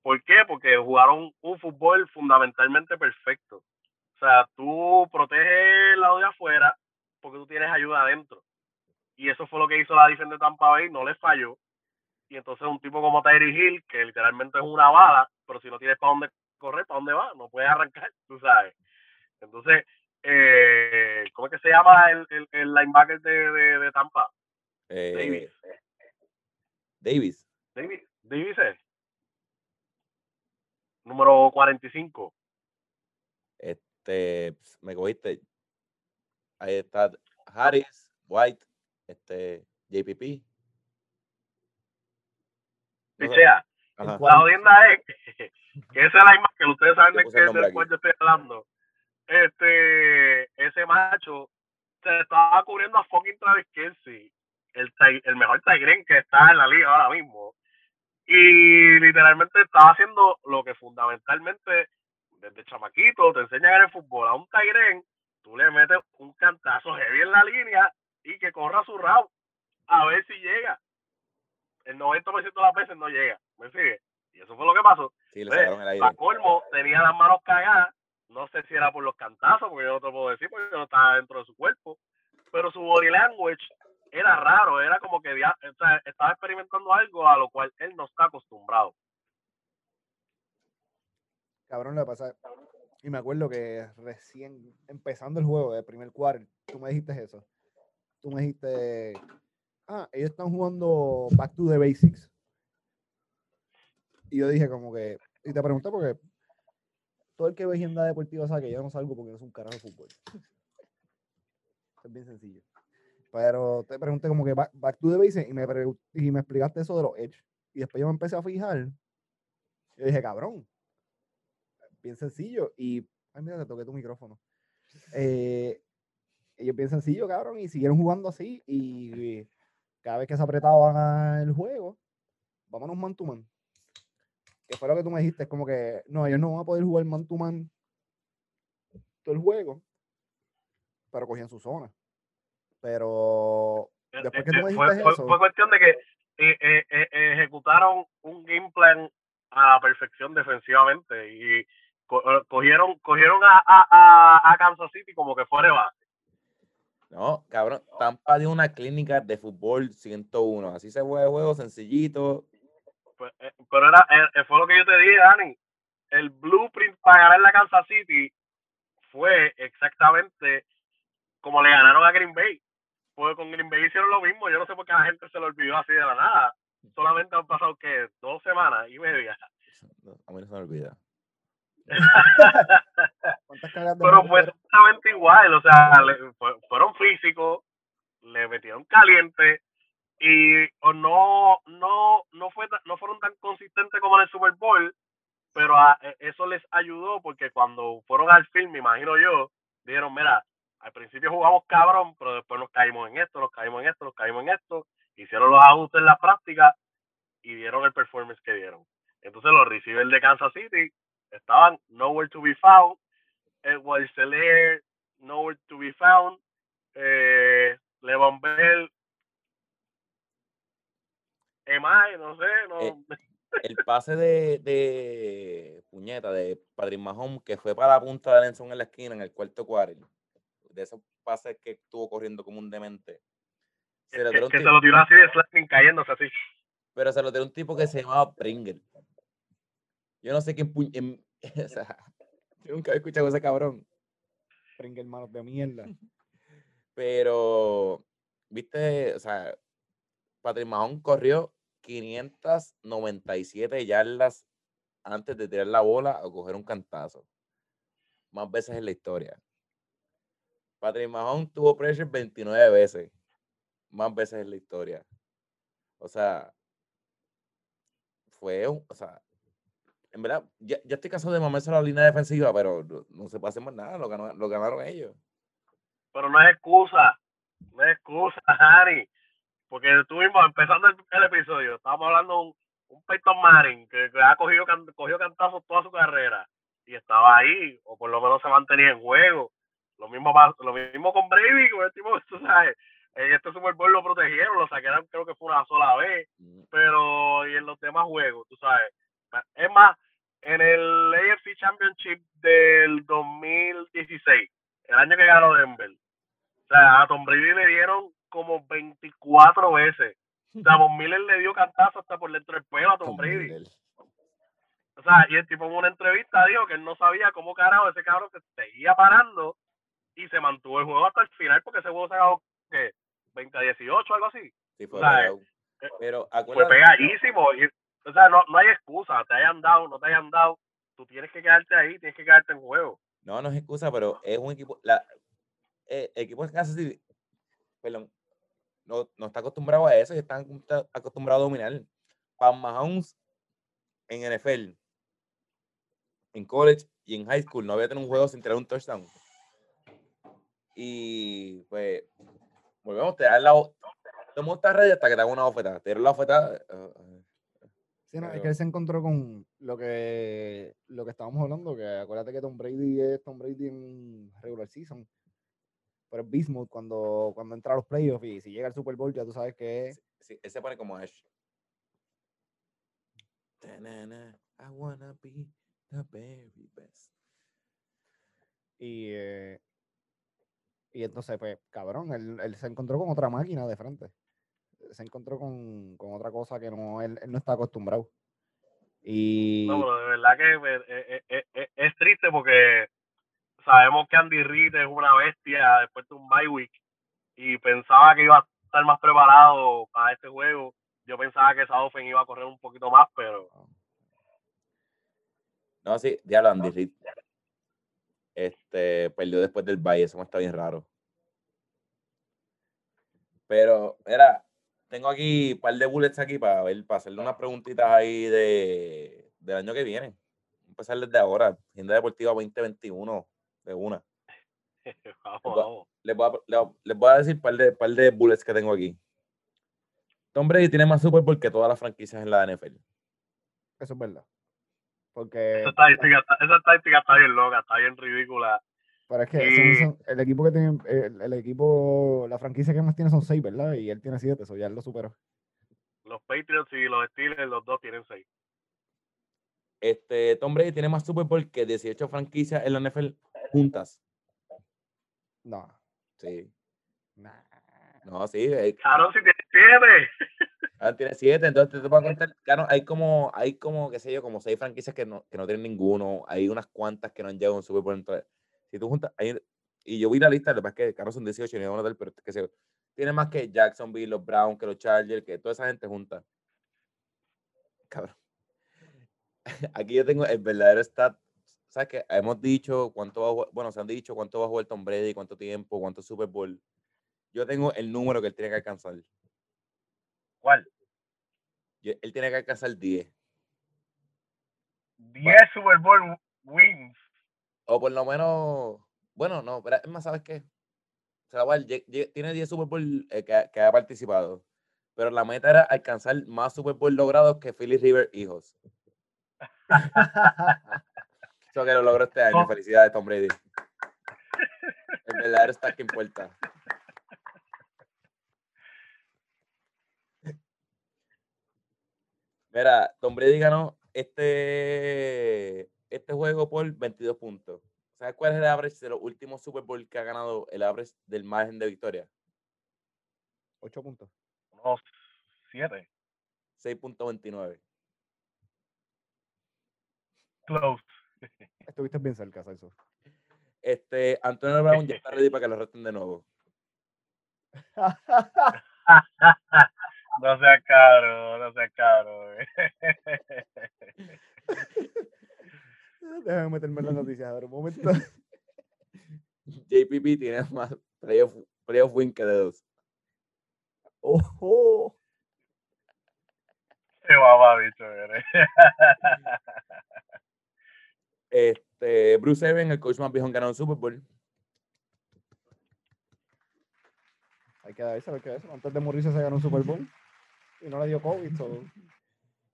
¿Por qué? Porque jugaron un fútbol fundamentalmente perfecto. O sea, tú proteges el lado de afuera porque tú tienes ayuda adentro. Y eso fue lo que hizo la defensa de Tampa Bay, no le falló. Y entonces un tipo como Tyree Hill, que literalmente es una bala, pero si no tienes para dónde correr, ¿para dónde va? No puedes arrancar, tú sabes. Entonces, eh, ¿cómo es que se llama el, el, linebacker de, de, Tampa? Eh, Davis. Davis. Davis. Davis es. Número 45. Este, me cogiste. Ahí está Harris, JPP. No sea, la jodienda es que, ese es la imagen que ustedes saben de qué cual yo estoy hablando. Este, ese macho se estaba cubriendo a fucking Travis Kelsey el, el mejor Tigren que está en la liga ahora mismo. Y literalmente estaba haciendo lo que fundamentalmente desde chamaquito te enseñan en el fútbol. A un Tigren, tú le metes un cantazo heavy en la línea y que corra su route a ver si llega. El 90% de las veces no llega. ¿Me sigue? Y eso fue lo que pasó. Sí, le pues, colmo, tenía las manos cagadas. No sé si era por los cantazos, porque yo no te puedo decir, porque no estaba dentro de su cuerpo. Pero su body language era raro, era como que estaba experimentando algo a lo cual él no está acostumbrado. Cabrón, le pasa. Y me acuerdo que recién empezando el juego, de primer cuarto, tú me dijiste eso. Tú me dijiste, ah, ellos están jugando Back to the Basics. Y yo dije como que, y te pregunté porque todo el que ve agenda deportiva sabe que yo no salgo porque no es un carajo de fútbol. es bien sencillo. Pero te pregunté como que back, to the basics y me, y me explicaste eso de los edge. Y después yo me empecé a fijar. Y dije, cabrón, bien sencillo. Y, ay, mira, te toqué tu micrófono. Eh, ellos bien sencillo, cabrón, y siguieron jugando así. Y, cada vez que se apretaban el juego, vámonos man to man. Que fue lo que tú me dijiste, es como que, no, ellos no van a poder jugar man to man todo el juego, pero cogían su zona. Pero eh, después que tú me eh, dijiste fue, eso, fue, cuestión de que eh, ejecutaron un game plan a perfección defensivamente y cogieron cogieron a, a, a, Kansas City como que fuera base. No, cabrón, Tampa dio una clínica de fútbol 101. Así se juega el juego, sencillito. Pues, eh, pero era, eh, fue lo que yo te dije, Dani. El blueprint para ganar la Kansas City fue exactamente como le ganaron a Green Bay. Pues con Green Bay hicieron lo mismo. Yo no sé por qué la gente se lo olvidó así de la nada. Solamente han pasado, que Dos semanas y media. A mí no se me olvida. Pero fue exactamente igual, o sea, fueron físicos, le metieron caliente y o no no no fue no fueron tan consistentes como en el Super Bowl, pero e, eso les ayudó porque cuando fueron al film, me imagino yo, dijeron, mira, al principio jugamos cabrón, pero después nos caímos en esto, nos caímos en esto, nos caímos en esto, hicieron los ajustes en la práctica y dieron el performance que dieron. Entonces los receivers de Kansas City estaban nowhere to be found. Edward Seller, nowhere to be found. Eh, Levon Bell, Emai, no sé, no. Eh, el pase de, de puñeta de Patrick Mahomes que fue para la punta de Lenson en la esquina en el cuarto cuarto. De esos pases que estuvo corriendo como un demente. Se que, se lo tiró así de slacking cayéndose así. Pero se lo tiró un tipo que se llamaba Pringle. Yo no sé quién. o sea, yo nunca he escuchado a ese cabrón. Pringle manos de mierda. Pero, viste, o sea, Patrick Mahon corrió 597 yardas antes de tirar la bola o coger un cantazo. Más veces en la historia. Patrick Mahon tuvo pressure 29 veces. Más veces en la historia. O sea, fue un, o sea, en verdad, ya, ya estoy cansado de mamarse la línea defensiva, pero no, se puede hacer más nada, lo, lo ganaron ellos. Pero no es excusa, no es excusa, Harry, porque estuvimos empezando el, episodio, estábamos hablando de un, un Peyton Manning que, ha cogido, cogió cantazos toda su carrera y estaba ahí, o por lo menos se mantenía en juego. Lo mismo, lo mismo con Brady, con el tipo, tú sabes, en este Super Bowl lo protegieron, lo saquearon creo que fue una sola vez, mm. pero y en los demás juegos, tú sabes. Es más, en el AFC Championship del 2016, el año que ganó Denver, o sea, a Tom Brady le dieron como 24 veces. O sea, Von Miller le dio cantazo hasta por dentro del pelo a Tom Brady. O sea, y el tipo en una entrevista dijo que él no sabía cómo carajo ese cabrón se seguía parando y se mantuvo el juego hasta el final porque ese juego se acabó, ¿qué? 20 a 18, algo así. Sí, fue, eh, pero, fue pegadísimo. Y, o sea, no, no hay excusa, te hayan dado, no te hayan dado, tú tienes que quedarte ahí, tienes que quedarte en juego. No, no es excusa, pero es un equipo, la, eh, equipo de Kansas City, perdón, no, no está acostumbrado a eso y están acostumbrados a dominar. Para Mahomes en NFL, en college y en high school no había tenido un juego sin tener un touchdown. Y pues, volvemos, te da la. El mundo está ready hasta que te haga una oferta. Te la oferta. Uh, es que él se encontró con lo que lo que estábamos hablando, que acuérdate que Tom Brady es Tom Brady en regular season. Pero es Bismuth cuando, cuando entra a los playoffs y si llega al Super Bowl ya tú sabes que es. Sí, él se pone como Ash. I wanna be the very best. Y, eh, y entonces, pues, cabrón, él, él se encontró con otra máquina de frente se encontró con, otra cosa que no él, no está acostumbrado. Y... No, pero de verdad que pues, eh, eh, eh, es, triste porque sabemos que Andy Reid es una bestia después de un bye week y pensaba que iba a estar más preparado para este juego. Yo pensaba que esa ofen iba a correr un poquito más, pero... No, sí, diablo, Andy Reid. Este, perdió después del bye, eso me está bien raro. Pero, era, tengo aquí un par de bullets aquí para ver, para hacerle unas preguntitas ahí de, del año que viene. Empezar desde ahora, Agenda Deportiva 2021, de una. Les, voy a, les, voy a, decir un par de, par de bullets que tengo aquí. Tom Brady tiene más Super Bowl que todas las franquicias en la NFL. Eso es verdad. Porque. Esa estadística, esa estadística está bien loca, está bien ridícula. Pero es que el equipo que tiene, el, equipo, la franquicia que más tiene son seis, ¿verdad? Y él tiene siete, eso ya él lo superó. Los Patriots y los Steelers, los dos tienen seis. Este, Tom Brady tiene más Super Bowl que 18 franquicias en la NFL juntas. No. Sí. No, sí. Claro, si tiene siete. Ah, tiene siete, entonces te, voy a contar. Claro, hay como, hay como, qué sé yo, como seis franquicias que no, que no tienen ninguno. Hay unas cuantas que no han llegado a un Super Bowl. Si tú juntas, y yo vi la lista, lo que pasa es que Carlos son 18 y no van a pero que se, tiene más que Jacksonville, los Browns, que los Chargers, que toda esa gente junta. Cabrón. Aquí yo tengo el verdadero stat. ¿Sabes qué? Hemos dicho cuánto va a jugar, bueno, se han dicho cuánto va a jugar Tom Brady, cuánto tiempo, cuánto Super Bowl. Yo tengo el número que él tiene que alcanzar. ¿Cuál? él tiene que alcanzar 10. 10 Super Bowl wins. O por lo menos, bueno, no, pero es más, ¿sabes qué? Se la tiene 10 Super Bowl eh, que, ha participado. Pero la meta era alcanzar más Super Bowl logrados que Philly River hijos. Eso que lo logró este año. Felicidades, Tom Brady. El verdadero está que importa. Mira, Tom Brady ganó este, este juego por 22 puntos. ¿Sabes cuál es el average de los últimos Super Bowl que ha ganado el average del margen de victoria? 8 puntos. Unos 7. 6.29. Close. Estuviste bien cerca, eso. Este, Antonio Brown ya está ready para que lo resten de nuevo. No sea caro, no sea caro. Déjame meterme en las noticias ahora un momento. JPP tiene más playoff, playoff win que de dos. ¡Ojo! Qué va, bicho, Este, Bruce Evans, el coach más viejo, ganó un Super Bowl. Hay que darse, hay que darse. Antes de morirse se ganó un Super Bowl y no le dio COVID.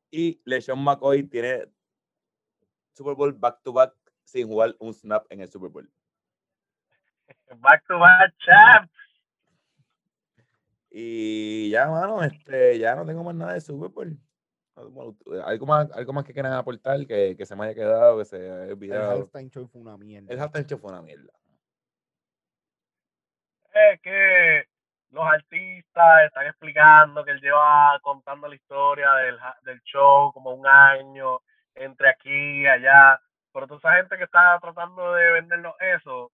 Y LeSean McCoy tiene Super Bowl back to back sin jugar un snap en el Super Bowl. Back to back champs. Y ya, mano, este, ya no tengo más nada de Super Bowl. Algo más, algo más que quieran aportar, que, que se me haya quedado, que se haya olvidado. El halftime show fue una mierda. El halftime show fue una mierda. Es que los artistas están explicando que él lleva contando la historia del, del show como un año, entre aquí y allá. Pero toda esa gente que está tratando de vendernos eso,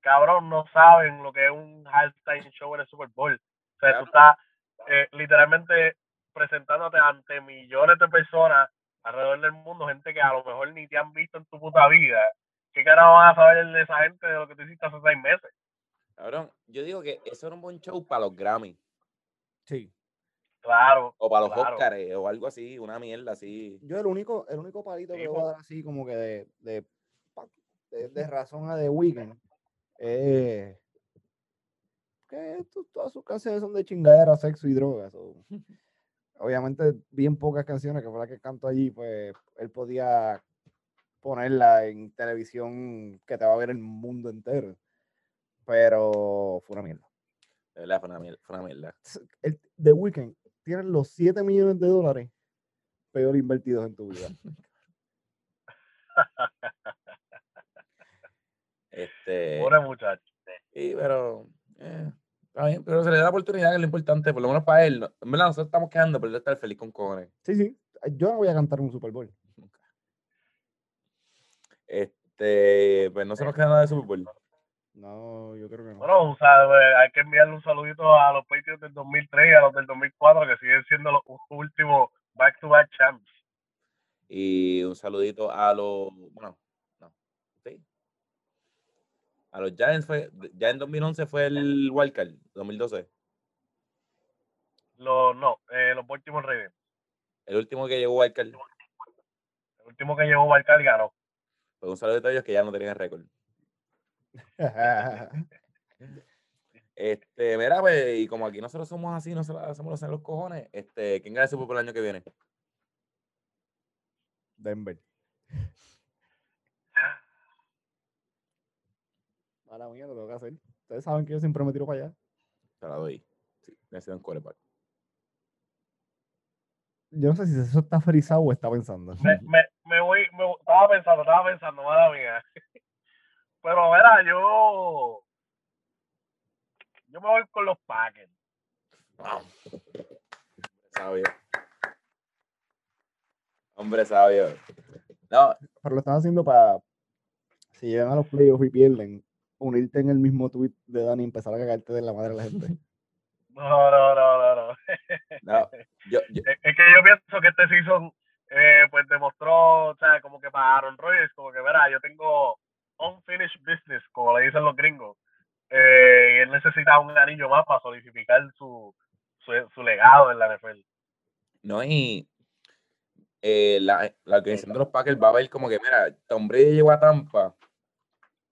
cabrón, no saben lo que es un halftime show en el Super Bowl. O sea, tú estás eh, literalmente presentándote ante millones de personas alrededor del mundo, gente que a lo mejor ni te han visto en tu puta vida. ¿Qué carajo van a saber de esa gente de lo que tú hiciste hace seis meses? Cabrón, yo digo que eso era un buen show para los Grammy. Sí. Claro. O para los Oscars o algo así, una mierda así. Yo el único, el único palito que voy a dar así como que de, de, de, razón a The Weeknd es que todas sus canciones son de chingadera, sexo y drogas. obviamente bien pocas canciones que fue la que canto allí, pues él podía ponerla en televisión que te va a ver el mundo entero pero fue una mierda. De verdad, fue una mierda. Fue una mierda. El, The Weeknd tiene los 7 millones de dólares peor invertidos en tu vida. este. Pobre muchacho. Sí, pero. Eh, está bien, pero se le da la oportunidad, que es lo importante, por lo menos para él. En verdad, nosotros estamos quedando, pero él está feliz con cojones. Sí, sí. Yo no voy a cantar un Super Bowl. Este, pues no se nos queda nada de Super Bowl. No, yo creo que no. Bueno, o sea, pues, hay que enviarle un saludito a los Patriots del 2003 y a los del 2004 que siguen siendo los últimos back-to-back champs. Y un saludito a los, bueno, no, sí. A los Giants fue, ya en 2011 fue el Wildcard, 2012. Los, no, eh, los últimos Ravens. El último que llegó Wildcard. El último que llegó Wildcard ganó. Pues un saludito a ellos que ya no tenían récord. este, mira, pues, y como aquí nosotros somos así, no hacemos los los cojones, este, ¿quién gana el Super Bowl el año que viene? Denver. Mala mía, lo tengo que hacer. Ustedes saben que yo siempre me tiro para allá. Te la doy. Sí, necesito un quarterback. Yo no sé si eso está frisado o está pensando. Me, me, me voy, me, estaba pensando, estaba pensando, mala mía. Pero, mira, yo. Packers. Sabio. Hombre sabio. No. Pero lo están haciendo para, si llegan a los playoffs y pierden, unirte en el mismo tweet de Dani y empezar a cagarte de la madre de la gente. No, no, no, no, no. no yo, yo. Es, es, que yo pienso que este season eh, pues demostró, o sea, como que para Aaron Rodgers, como que verá, yo tengo unfinished business, como le dicen los gringos. Eh, él necesita un anillo más para solidificar su, su, su legado en la NFL. No, y eh, la, la organización de los Packers va a ver como que, mira, Tom Brady llegó a Tampa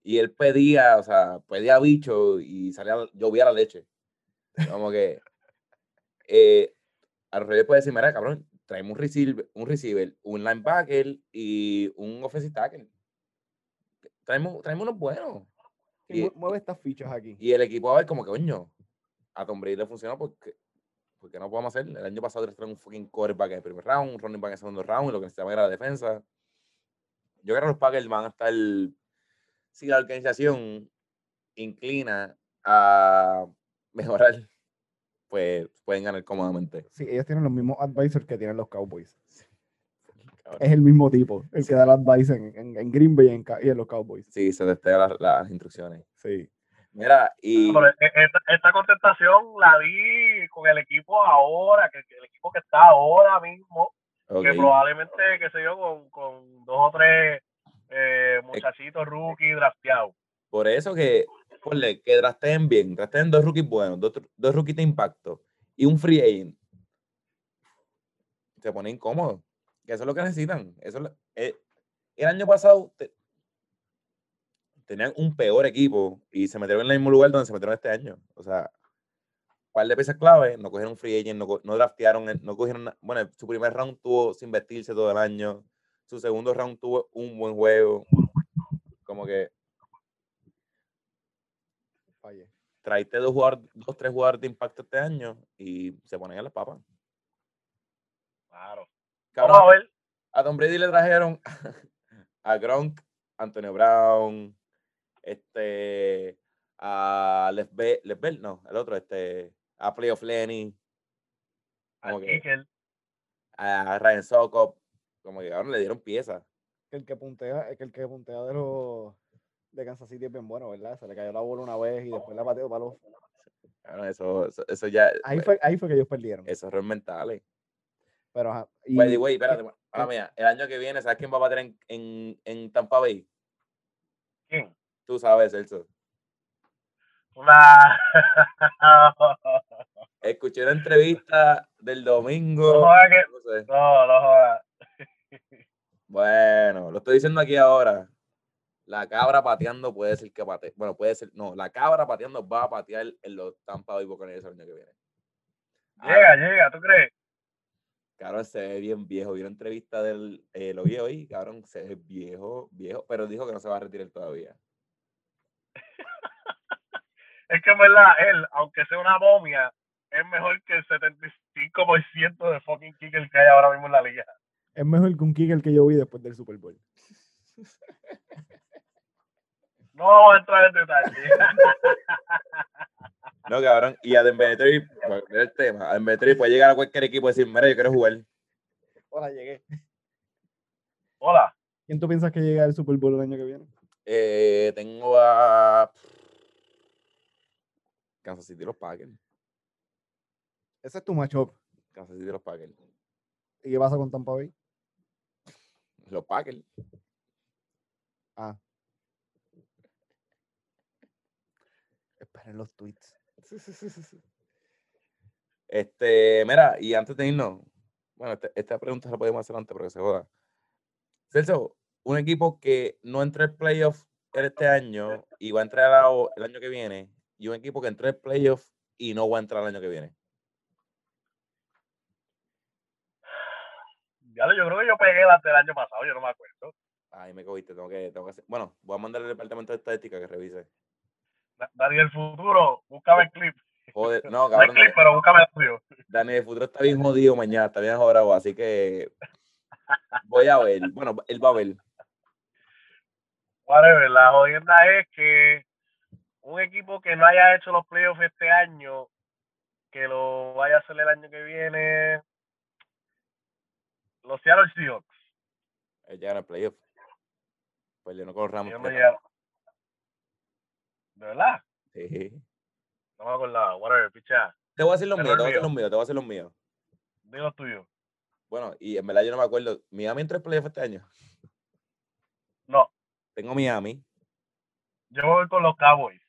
y él pedía, o sea, pedía bicho y salía, llovía la leche. Como que eh, al revés puede decir, mira, cabrón, traemos un receiver, un receiver, un linebacker y un offensive tackle. Traemos, traemos unos buenos. Y, mueve estas fichas aquí. Y el equipo va a ver como que, coño, a Tom Brady le funcionó porque, porque no podemos hacer. El año pasado trajeron un fucking quarterback en el primer round, un running back en el segundo round, y lo que necesitaba era la defensa. Yo creo que los Packers van a estar, si la organización inclina a mejorar, pues pueden ganar cómodamente. Sí, ellos tienen los mismos advisors que tienen los Cowboys. Es el mismo tipo, el que da el advice en, en, en Green Bay y en, y en, los Cowboys. Sí, se despega las, las instrucciones. Sí. Mira, y. esta, esta, contestación la vi con el equipo ahora, que, el equipo que está ahora mismo, okay. que probablemente, qué sé yo, con, con dos o tres eh, muchachitos rookies drafteados. Por eso que, ponle, que drafteen bien, drafteen dos rookies buenos, dos, dos rookies de impacto y un free agent. Se pone incómodo. Que eso es lo que necesitan. Eso es, eh, el año pasado te, tenían un peor equipo y se metieron en el mismo lugar donde se metieron este año. O sea, par de piezas clave, no cogieron free agent, no, no draftearon, no cogieron, bueno, su primer round tuvo sin vestirse todo el año, su segundo round tuvo un buen juego, como que Falle. traiste dos, jugadores, dos, tres jugadores de impacto este año y se ponen a las papas. Claro. Vamos a ver. A Tom Brady le trajeron a Gronk, Antonio Brown, este, a Les Bell, Les Bell, no, el otro, este, a Playoff Lenny, como que, a Ryan Sokop, como que ahora le dieron piezas. El que puntea, es que el que puntea de los de Kansas City es bien bueno, ¿verdad? Se le cayó la bola una vez y después la pateó para los. Claro, eso, eso, eso, ya. Ahí fue, ahí fue que ellos perdieron. Esos errores mentales. Pero. Y, By the way, espérate. Ah, mira, el año que viene, ¿sabes quién va a bater en, en, en Tampa Bay? ¿Quién? Tú sabes, Celso. Escuché una entrevista del domingo. No, joda que... no, sé. no, no joda. Bueno, lo estoy diciendo aquí ahora. La cabra pateando puede ser que patee. Bueno, puede ser. No, la cabra pateando va a patear en los Tampa Bay Buccaneers el año que viene. Llega, ah, llega, ¿tú crees? Cabrón, se ve bien viejo. Vi una entrevista del. Eh, lo vi hoy, cabrón, se ve viejo, viejo, pero dijo que no se va a retirar todavía. es que en verdad, él, aunque sea una momia, es mejor que el 75% de fucking kicker que hay ahora mismo en la liga. Es mejor que un kicker que yo vi después del Super Bowl. No vamos a entrar en detalle. No, cabrón. Y a Dembélé, el tema, a Dembélé puede llegar a cualquier equipo y decir, mira, yo quiero jugar. Hola, llegué. Hola. ¿Quién tú piensas que llega al Super Bowl el año que viene? Eh, tengo a Kansas City los Packers. Ese es tu matchup. Kansas City los Packers. ¿Y qué pasa con Tampa Bay? Los Packers. Ah. Esperen los tweets. Este, mira, y antes de irnos, bueno, este, esta pregunta la podemos hacer antes, pero que se joda. Celso, un equipo que no entró en playoff este año y va a entrar el año que viene, y un equipo que entró en playoff y no va a entrar el año que viene. Ya yo creo que yo pegué las del año pasado, yo no me acuerdo. Ay, me cogiste, tengo que, tengo que hacer. Bueno, voy a mandar al departamento de estadística que revise. Dani del futuro, búscame el clip. Joder, no, cabrón. No clip, pero búscame el tuyo. Dani del futuro está bien jodido mañana, está bien jodido, así que voy a ver. Bueno, él va a ver. Whatever, la jodienda es que un equipo que no haya hecho los playoffs este año que lo vaya a hacer el año que viene. Los Seattle Seahawks. Ellos llegan al playoff. Pues yo no con Ramos. ¿De verdad? Sí. No me acordaba. Whatever, picha. Te voy a decir los míos, te voy a decir los míos, te voy a decir los míos. Dilo tuyo. Bueno, y en verdad yo no me acuerdo. ¿Miami entró en playoff este año? No. Tengo Miami. Yo voy con los Cowboys.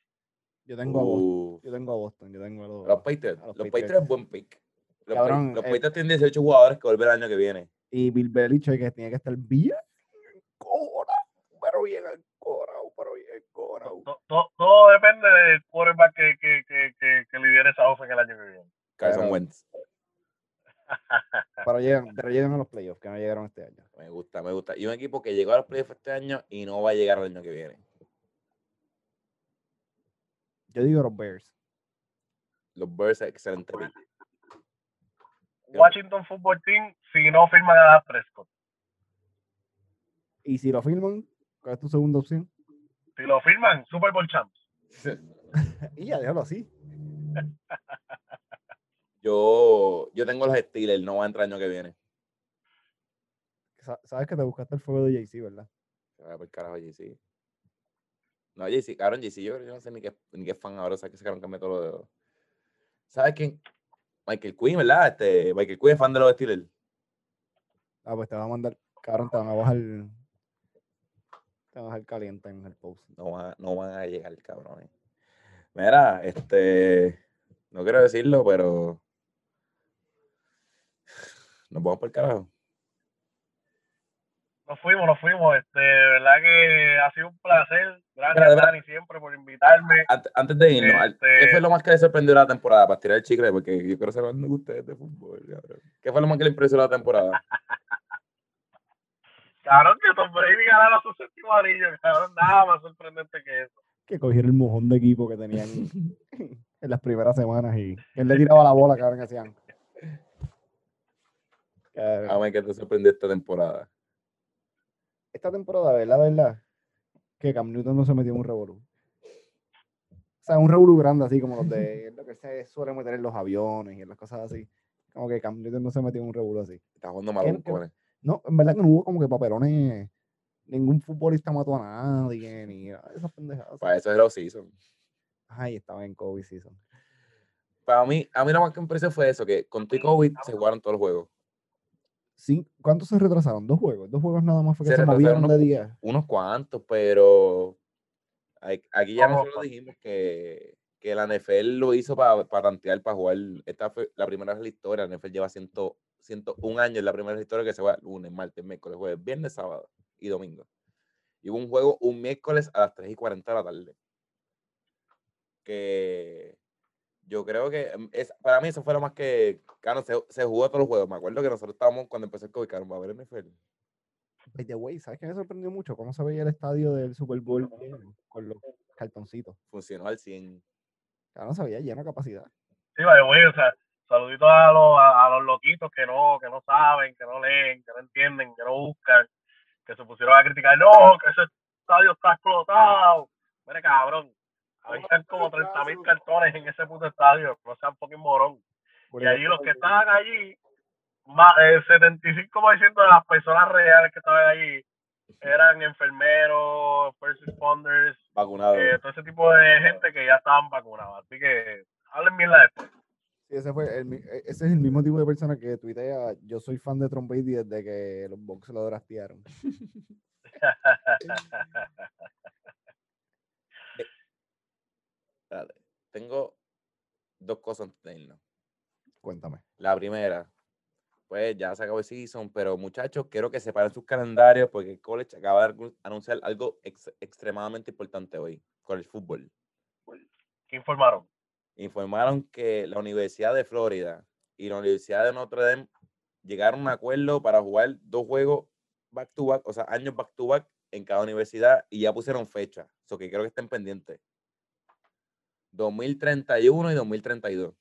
Yo tengo a Boston. Yo tengo a Boston. Yo tengo a los, los Patriots. Los, Patriots es buen pick. Los, Cabrón, los eh, Patriots tienen 18 jugadores que volver el año que viene. Y Bill Belichick que tiene que estar bien cora, pero bien cora, Todo, todo, depende del quarterback que, que, que, que, que lidere esa offense el año que viene. Carson Wentz. pero llegan, pero llegan a los playoffs, que no llegaron este año. Me gusta, me gusta. Y un equipo que llegó a los playoffs este año y no va a llegar el año que viene. Yo digo los Bears. Los Bears, excelente Washington Football Team, si no firman a Prescott. ¿Y si lo firman? ¿Cuál es tu segunda opción? Si lo firman, Super Bowl Champs. y ya, déjalo así. yo, yo tengo los Steelers, no va a entrar el año que viene. Sabes que te buscaste el fuego de JC, ¿verdad? A ver, carajo, JC. No, JC, cabrón, JC, yo, yo no sé ni qué, ni qué fan ahora, o sea, que sacaron que todo lo de... ¿Sabes quién? Michael Quinn, ¿verdad? Este, Michael Quinn es fan de los Steelers. Ah, pues te va a mandar, cabrón, te van a bajar, te van a bajar caliente en el post. No van, no van a llegar, cabrón. Mira, este, no quiero decirlo, pero nos vamos por el carajo. Nos fuimos, nos fuimos. Este, verdad que ha sido un placer. Gracias, Dani, siempre por invitarme. Antes, de irnos, ¿qué este fue lo más que le sorprendió la temporada? Para tirar el chicle, porque yo quiero saber dónde ustedes de fútbol. ¿Qué fue lo más que le impresionó la temporada? Cabrón, que Tom Brady ganara su séptimo anillo. Cabrón, nada más sorprendente que eso. Que cogieron el mojón de equipo que tenían en las primeras semanas y él le tiraba la bola, cabrón, que hacían. A mí, ¿qué te sorprendió esta temporada? esta temporada, ¿verdad? ¿Verdad? Que Cam Newton no se metió en un revolú. O sea, un revolú grande, así como los de lo que se suele meter en los aviones y en las cosas así. Como que Cam Newton no se metió en un revolú así. Está jugando mal con No, en verdad que no hubo como que papelones. Ningún futbolista mató a nadie, ni esas pendejadas. Para eso era los season. Ay, estaba en COVID season. Para mí, a mí lo más que me pareció fue eso, que con tu COVID se jugaron todos los juegos. ¿Cuántos se retrasaron? ¿Dos juegos? ¿Dos juegos nada más fue que se, movieron unos, de día? Unos cuantos, pero aquí ya nosotros dijimos que, que la NFL lo hizo para, para tantear, para jugar. Esta fue la primera vez en la historia. La NFL lleva 101 años, la primera vez en la historia que se juega lunes, martes, miércoles, jueves, viernes, sábado y domingo. Y hubo un juego un miércoles a las 3 y 40 de la tarde. Que yo creo que em, es, para mí eso fue lo más que, claro, se, se, jugó todos los juegos. Me acuerdo que nosotros estábamos cuando empezó el COVID, claro, a ver NFL. By the way, ¿sabes qué me sorprendió mucho? ¿Cómo se veía el estadio del Super Bowl con los cartoncitos? Funcionó al 100. Claro, no se veía lleno de capacidad. Sí, by the way, o sea, saluditos a los, a, los que no, que no saben, que no leen, que no entienden, que no buscan, que se pusieron a criticar, no, que ese estadio está explotado. Mire, cabrón, están como 30 mil cartones en ese puto estadio, no sean fucking morón. y allí los que estaban allí, más, el 75% de las personas reales que estaban allí eran enfermeros, first responders, vacunados. Eh, todo ese tipo de gente que ya estaban vacunados. Así que hablen bien la después. Sí, ese, fue el, e, ese es el mismo tipo de persona que tuitea, yo soy fan de Trump Brady desde que los Bucks lo draftearon. Tengo dos cosas antes de irnos. Cuéntame. La primera, pues ya se acabó el season, pero muchachos, quiero que separen sus calendarios porque el college acaba de anunciar algo extremadamente importante hoy con el fútbol. ¿Qué informaron? Informaron que la Universidad de Florida y la Universidad de Notre Dame llegaron a un acuerdo para jugar dos juegos back to back, o sea, años back to back en cada universidad y ya pusieron fecha. Eso que quiero que estén pendientes. 2031 y 2032.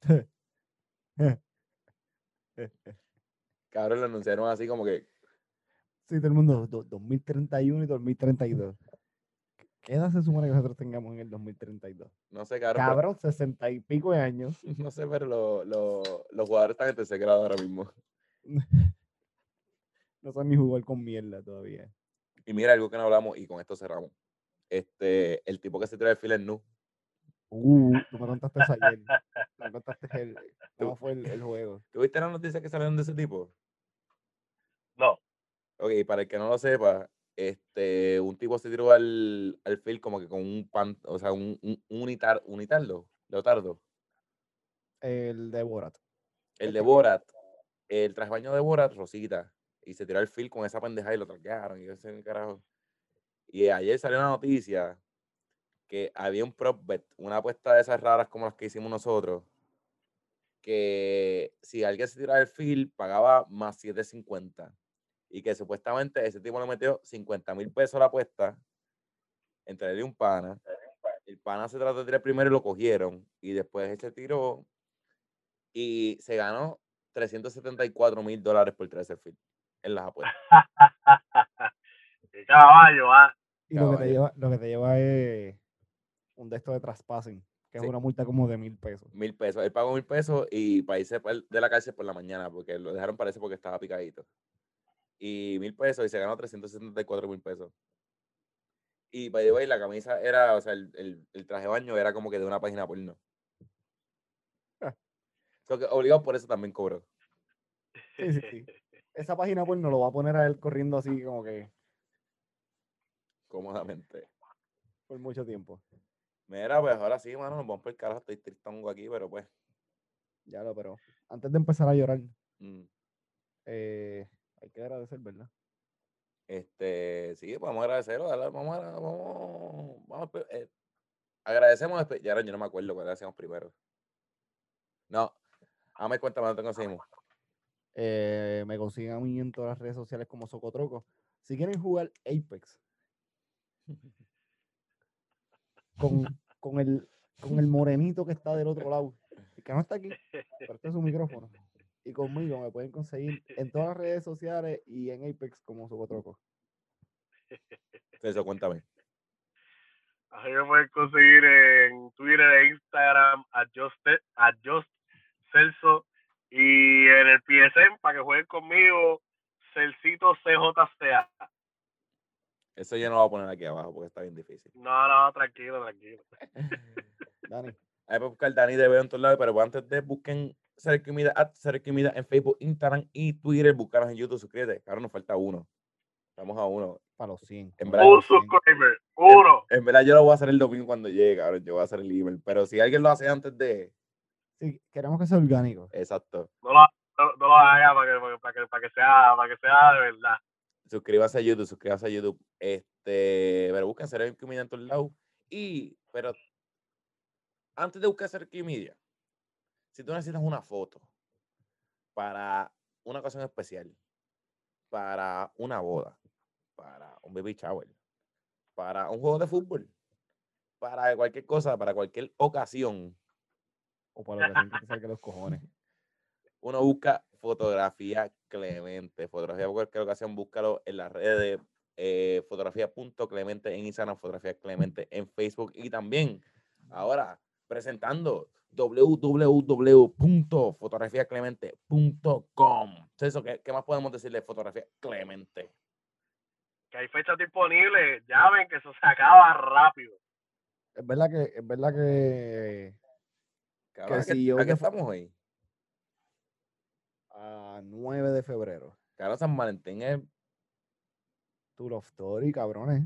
Cabrón, lo anunciaron así como que. Sí, todo el mundo, 2031 y 2032. ¿Qué edad se supone que nosotros tengamos en el 2032? No sé, cabrón. Cabrón, sesenta y pico de años. No sé, pero lo- lo- los jugadores están en tercer grado ahora mismo. No son ni jugar con mierda todavía. Y mira algo que no hablamos y con esto cerramos. Este, el tipo que se tira el fil es nu. Uh, tú me contaste eso ayer. Me contaste el, cómo fue el, el juego. ¿Tuviste las noticias que salieron de ese tipo? No. Ok, para el que no lo sepa, este, un tipo se tiró al, al field como que con un pan, o sea, un, un, un unitar, unitardo, leotardo. El de Borat. El de Borat, el traje de Borat, Rosita, y se tiró al field con esa pendeja y lo traquearon, y yo sé qué carajo. Y ayer salió una noticia que había un prop bet, una apuesta de esas raras como las que hicimos nosotros, que si alguien se tiraba al field pagaba más 7.50 y que supuestamente ese tipo le metió 50 mil pesos a la apuesta entre él y un pana. El pana se trató de tirar primero y lo cogieron y después él se tiró y se ganó 374 mil dólares por el field en las apuestas. Qué caballo, ah. Y lo que, te lleva, lo que te lleva es un de estos de traspassing, que es una multa como de mil pesos. Mil pesos. Él pagó mil pesos y para irse de la cárcel por la mañana, porque lo dejaron parece porque estaba picadito. Y mil pesos y se ganó 374 mil pesos. Y by the way, la camisa era, o sea, el, el- el traje de baño era como que de una página porno. Ah. So que obligado por eso también cobró. Sí, sí, sí. Esa página pues no lo va a poner a él corriendo así como que Cómodamente. por mucho tiempo. Mira, pues ahora sí, mano, nos vamos por el carajo. Estoy tristongo aquí, pero pues. Ya lo, pero antes de empezar a llorar, mm, eh, hay que agradecer, ¿verdad? Este, sí, vamos a agradecerlo. Vamos a, vamos, vamos a eh, agradecemos. Ya ahora yo no me acuerdo cuál hacíamos primero. No, me cuenta, no te conseguimos. Eh, me consiguen a mí en todas las redes sociales como Socotroco. Si quieren jugar Apex con, con, el, con el morenito que está del otro lado, el que no está aquí, pero este es su micrófono. Y conmigo me pueden conseguir en todas las redes sociales y en Apex como Socotroco. Eso, cuéntame. A mí me pueden conseguir en Twitter e Instagram a Just, a Just Celso y en el PSN para que jueguen conmigo Celcito CJCA. Eso yo no lo voy a poner aquí abajo porque está bien difícil. No, no, tranquilo, tranquilo. Dani, Hay que buscar Dani de Veo en todos lados, pero antes de busquen Cerquimida, at Cerquimida en Facebook, Instagram y Twitter, buscarnos en YouTube, suscríbete. Ahora nos falta uno. Estamos a uno. para los 100. En como verdad, para Un los 100. subscriber, uno. En verdad, yo lo voy a hacer el domingo cuando llegue, cabrón. Yo voy a hacer el email. Pero si alguien lo hace antes de. Sí, queremos que sea orgánico. Exacto. No lo, no, no lo haga para que, para, que, para, que sea, para que sea de verdad. Suscríbase a YouTube, suscríbase a YouTube. Este, pero busquen Cerquimida en todos lados. Y, pero antes de buscar Cerquimida, si tú necesitas una foto para una ocasión especial, para una boda, para un baby shower, para un juego de fútbol, para cualquier cosa, para cualquier ocasión, O para lo que te salga los cojones. uno busca fotografía Clemente. Fotografía por cualquier ocasión, búscalo en las redes de eh, fotografía.clemente en Instagram, fotografía Clemente en Facebook y también ahora presentando www.fotografiaclemente.com. Eso, ¿qué, ¿Qué más podemos decir de fotografía Clemente? Que hay fechas disponibles, ya ven que eso se acaba rápido. Es verdad que, es verdad que Cabrón, ¿a qué- si yo ¿A qué que fu- estamos hoy? a 9 de febrero, Cabrón, San Valentín es, Tour of Story, cabrones.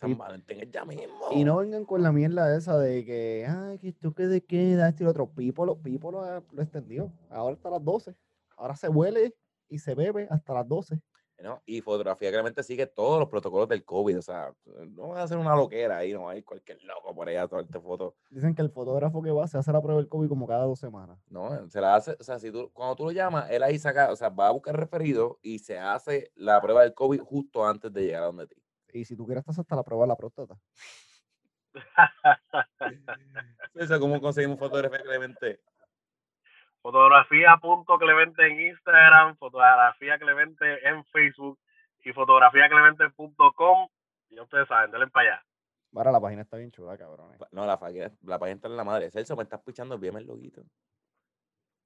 San Y- Valentín es ya mismo. Y no vengan con la mierda esa de que, ay, que esto que de queda, esto y lo otro. Pipo lo, Pipo lo, ha- lo extendió. Ahora hasta las 12. Ahora se huele y se bebe hasta las 12. ¿no? Y fotografía claramente sigue todos los protocolos del COVID. O sea, no va a hacer una loquera ahí, no ir cualquier loco por ahí a tomarte fotos. Dicen que el fotógrafo que va se hace la prueba del COVID como cada dos semanas. No, se la hace, o sea, si tú, cuando tú lo llamas, él ahí saca, o sea, va a buscar referido y se hace la prueba del COVID justo antes de llegar a donde ti. Y si tú quieres, haces hasta la prueba de la próstata. Eso, ¿cómo conseguimos fotografía Clemente? Fotografía.clemente en Instagram, fotografía Clemente en Facebook y fotografiaclemente.com. Y ustedes saben, denle para allá. Para, la página está bien chula, cabrón. No, la, la página está en la madre. Celso, me estás pichando bien el loguito.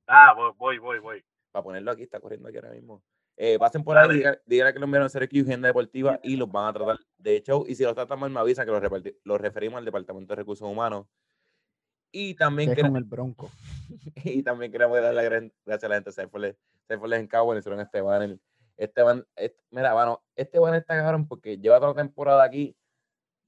Ah, voy, voy, voy. Para ponerlo aquí, está corriendo aquí ahora mismo. Eh, pasen por ahí, digan, que lo enviaron a CRQ Agenda Deportiva y los van a tratar de show. Y si los tratan mal, me avisan que los, los referimos al Departamento de Recursos Humanos. Y también queremos, el bronco. y también queremos dar las gracias a la gente de Seiforles en Cabo, hicieron Esteban. Esteban, este, mira, bueno, Esteban está cabrón porque lleva toda la temporada aquí,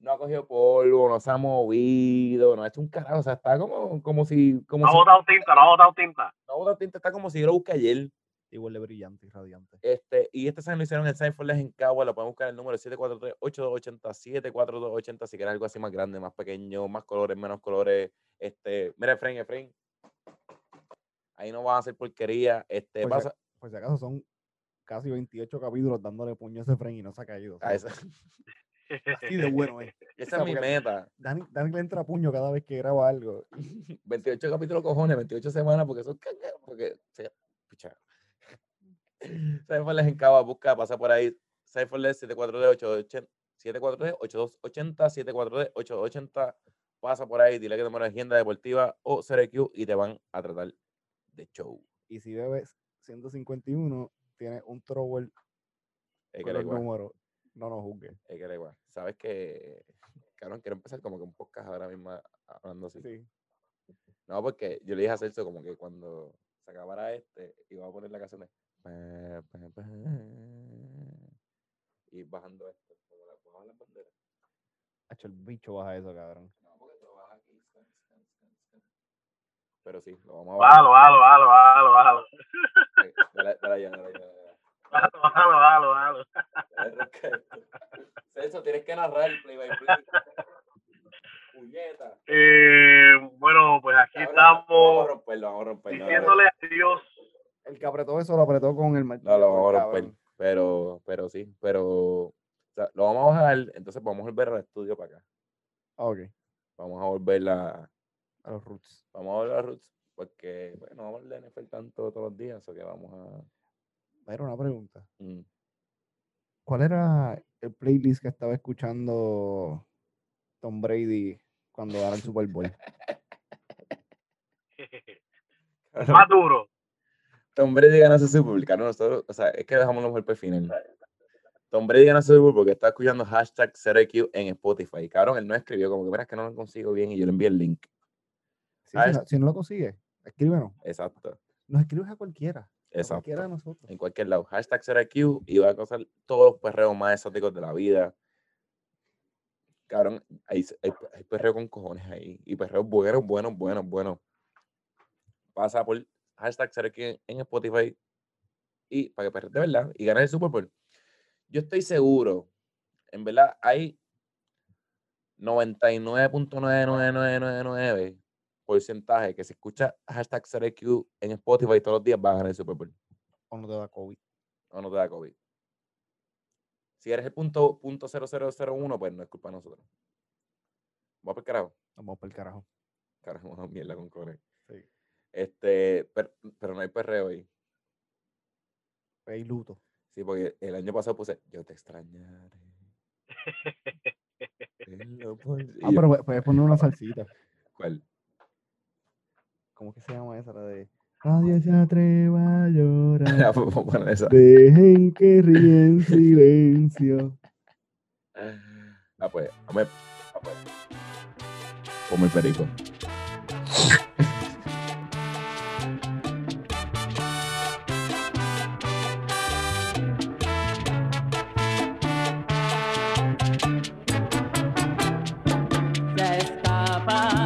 no ha cogido polvo, no se ha movido, no ha hecho un carajo, o sea, está como, como si... Como no ha botado tinta, no ha botado tinta. No ha botado tinta, está como si yo lo busqué ayer. Igual de brillante y radiante. Este, y este se lo hicieron en Cypherless en Cagua, lo pueden buscar en el número 743-8280, 74280, si quieres algo así más grande, más pequeño, más colores, menos colores. Este, mira, Efraín, Efraín. Ahí no van a hacer porquería. Este, por, pasa... si, por si acaso son casi 28 capítulos dándole puño a ese Efraín y no se ha caído. A esa. Así de bueno es. Esa es mi meta. Dani, Dani, le entra puño cada vez que graba algo. 28 capítulos cojones, 28 semanas, porque son porque pucha, Cypherless en Cava, busca, pasa por ahí. Cypherless 742 8280 742 Pasa por ahí, dile que te pones agenda deportiva o CRQ y te van a tratar de show. Y si bebes 151, tienes un trouble con el número. No nos juzgues. Es que igual. Sabes que, cabrón, quiero empezar como que un podcast ahora mismo hablando así. Sí. No, porque yo le dije a Celso como que cuando se acabara este, iba a poner la canción de y bajando esto, como la bajan las banderas. Hacho, el bicho baja eso, cabrón. No, porque lo baja aquí. Pero sí, lo vamos a bajar. Bájalo, bájalo, bájalo, bájalo, bájalo. Dale, dale allá, dale allá. Bájalo, bájalo, bájalo, bájalo. Celso, tienes que narrar el play by play. Eh, bueno, pues aquí estamos. Vamos a romperlo, vamos a romperlo. Diciéndole adiós el que apretó eso lo apretó con el martillo. No, lo vamos a romper. Pero, pero sí, pero o sea, lo vamos a bajar, entonces vamos a volver al estudio para acá. Ok. Vamos a volver a, a los roots. Vamos a volver a los roots, porque, bueno, vamos a NFL tanto todos los días, o que vamos a... Era una pregunta. Mm. ¿Cuál era el playlist que estaba escuchando Tom Brady cuando era el Super Bowl? Más duro. Tom Brady gana su Super Bowl, nosotros, o sea, es que dejamos los golpes final. Tom Brady gana su Super Bowl porque está escuchando hashtag CRQ en Spotify. Cabrón, él no escribió, como que verás que no lo consigo bien y yo le envié el link. si, no, lo consigue, escríbenos. Exacto. Nos escribes a cualquiera. Exacto. A cualquiera de nosotros. En cualquier lado. Hashtag CRQ y va a causar todos los perreos más exóticos de la vida. Cabrón, hay, hay, hay perreo con cojones ahí. Y perreos buenos, buenos, buenos, buenos. Pasa por hashtag ser aquí en Spotify y para que de verdad y ganar el Super Bowl. Yo estoy seguro, en verdad, hay 99.99999 porcentaje que se escucha hashtag CRQ en Spotify todos los días va a ganar el Super Bowl. O no te da COVID. O no te da COVID. Si eres el punto, punto 0001, pues no es culpa de nosotros. Vamos para el carajo. Vamos para el carajo. Carajo, una mierda con Core. Sí. Este, pero, no hay perreo ahí. Hay luto. Sí, porque el año pasado puse, yo te extrañaré. ah, pero puedes poner una salsita. ¿Cuál? ¿Cómo que se llama esa? La de Nadie se atreva a llorar. bueno, esa. Dejen que ríen en silencio. Ah, pues, dame. Ah, pues. Ponme el perico. papá.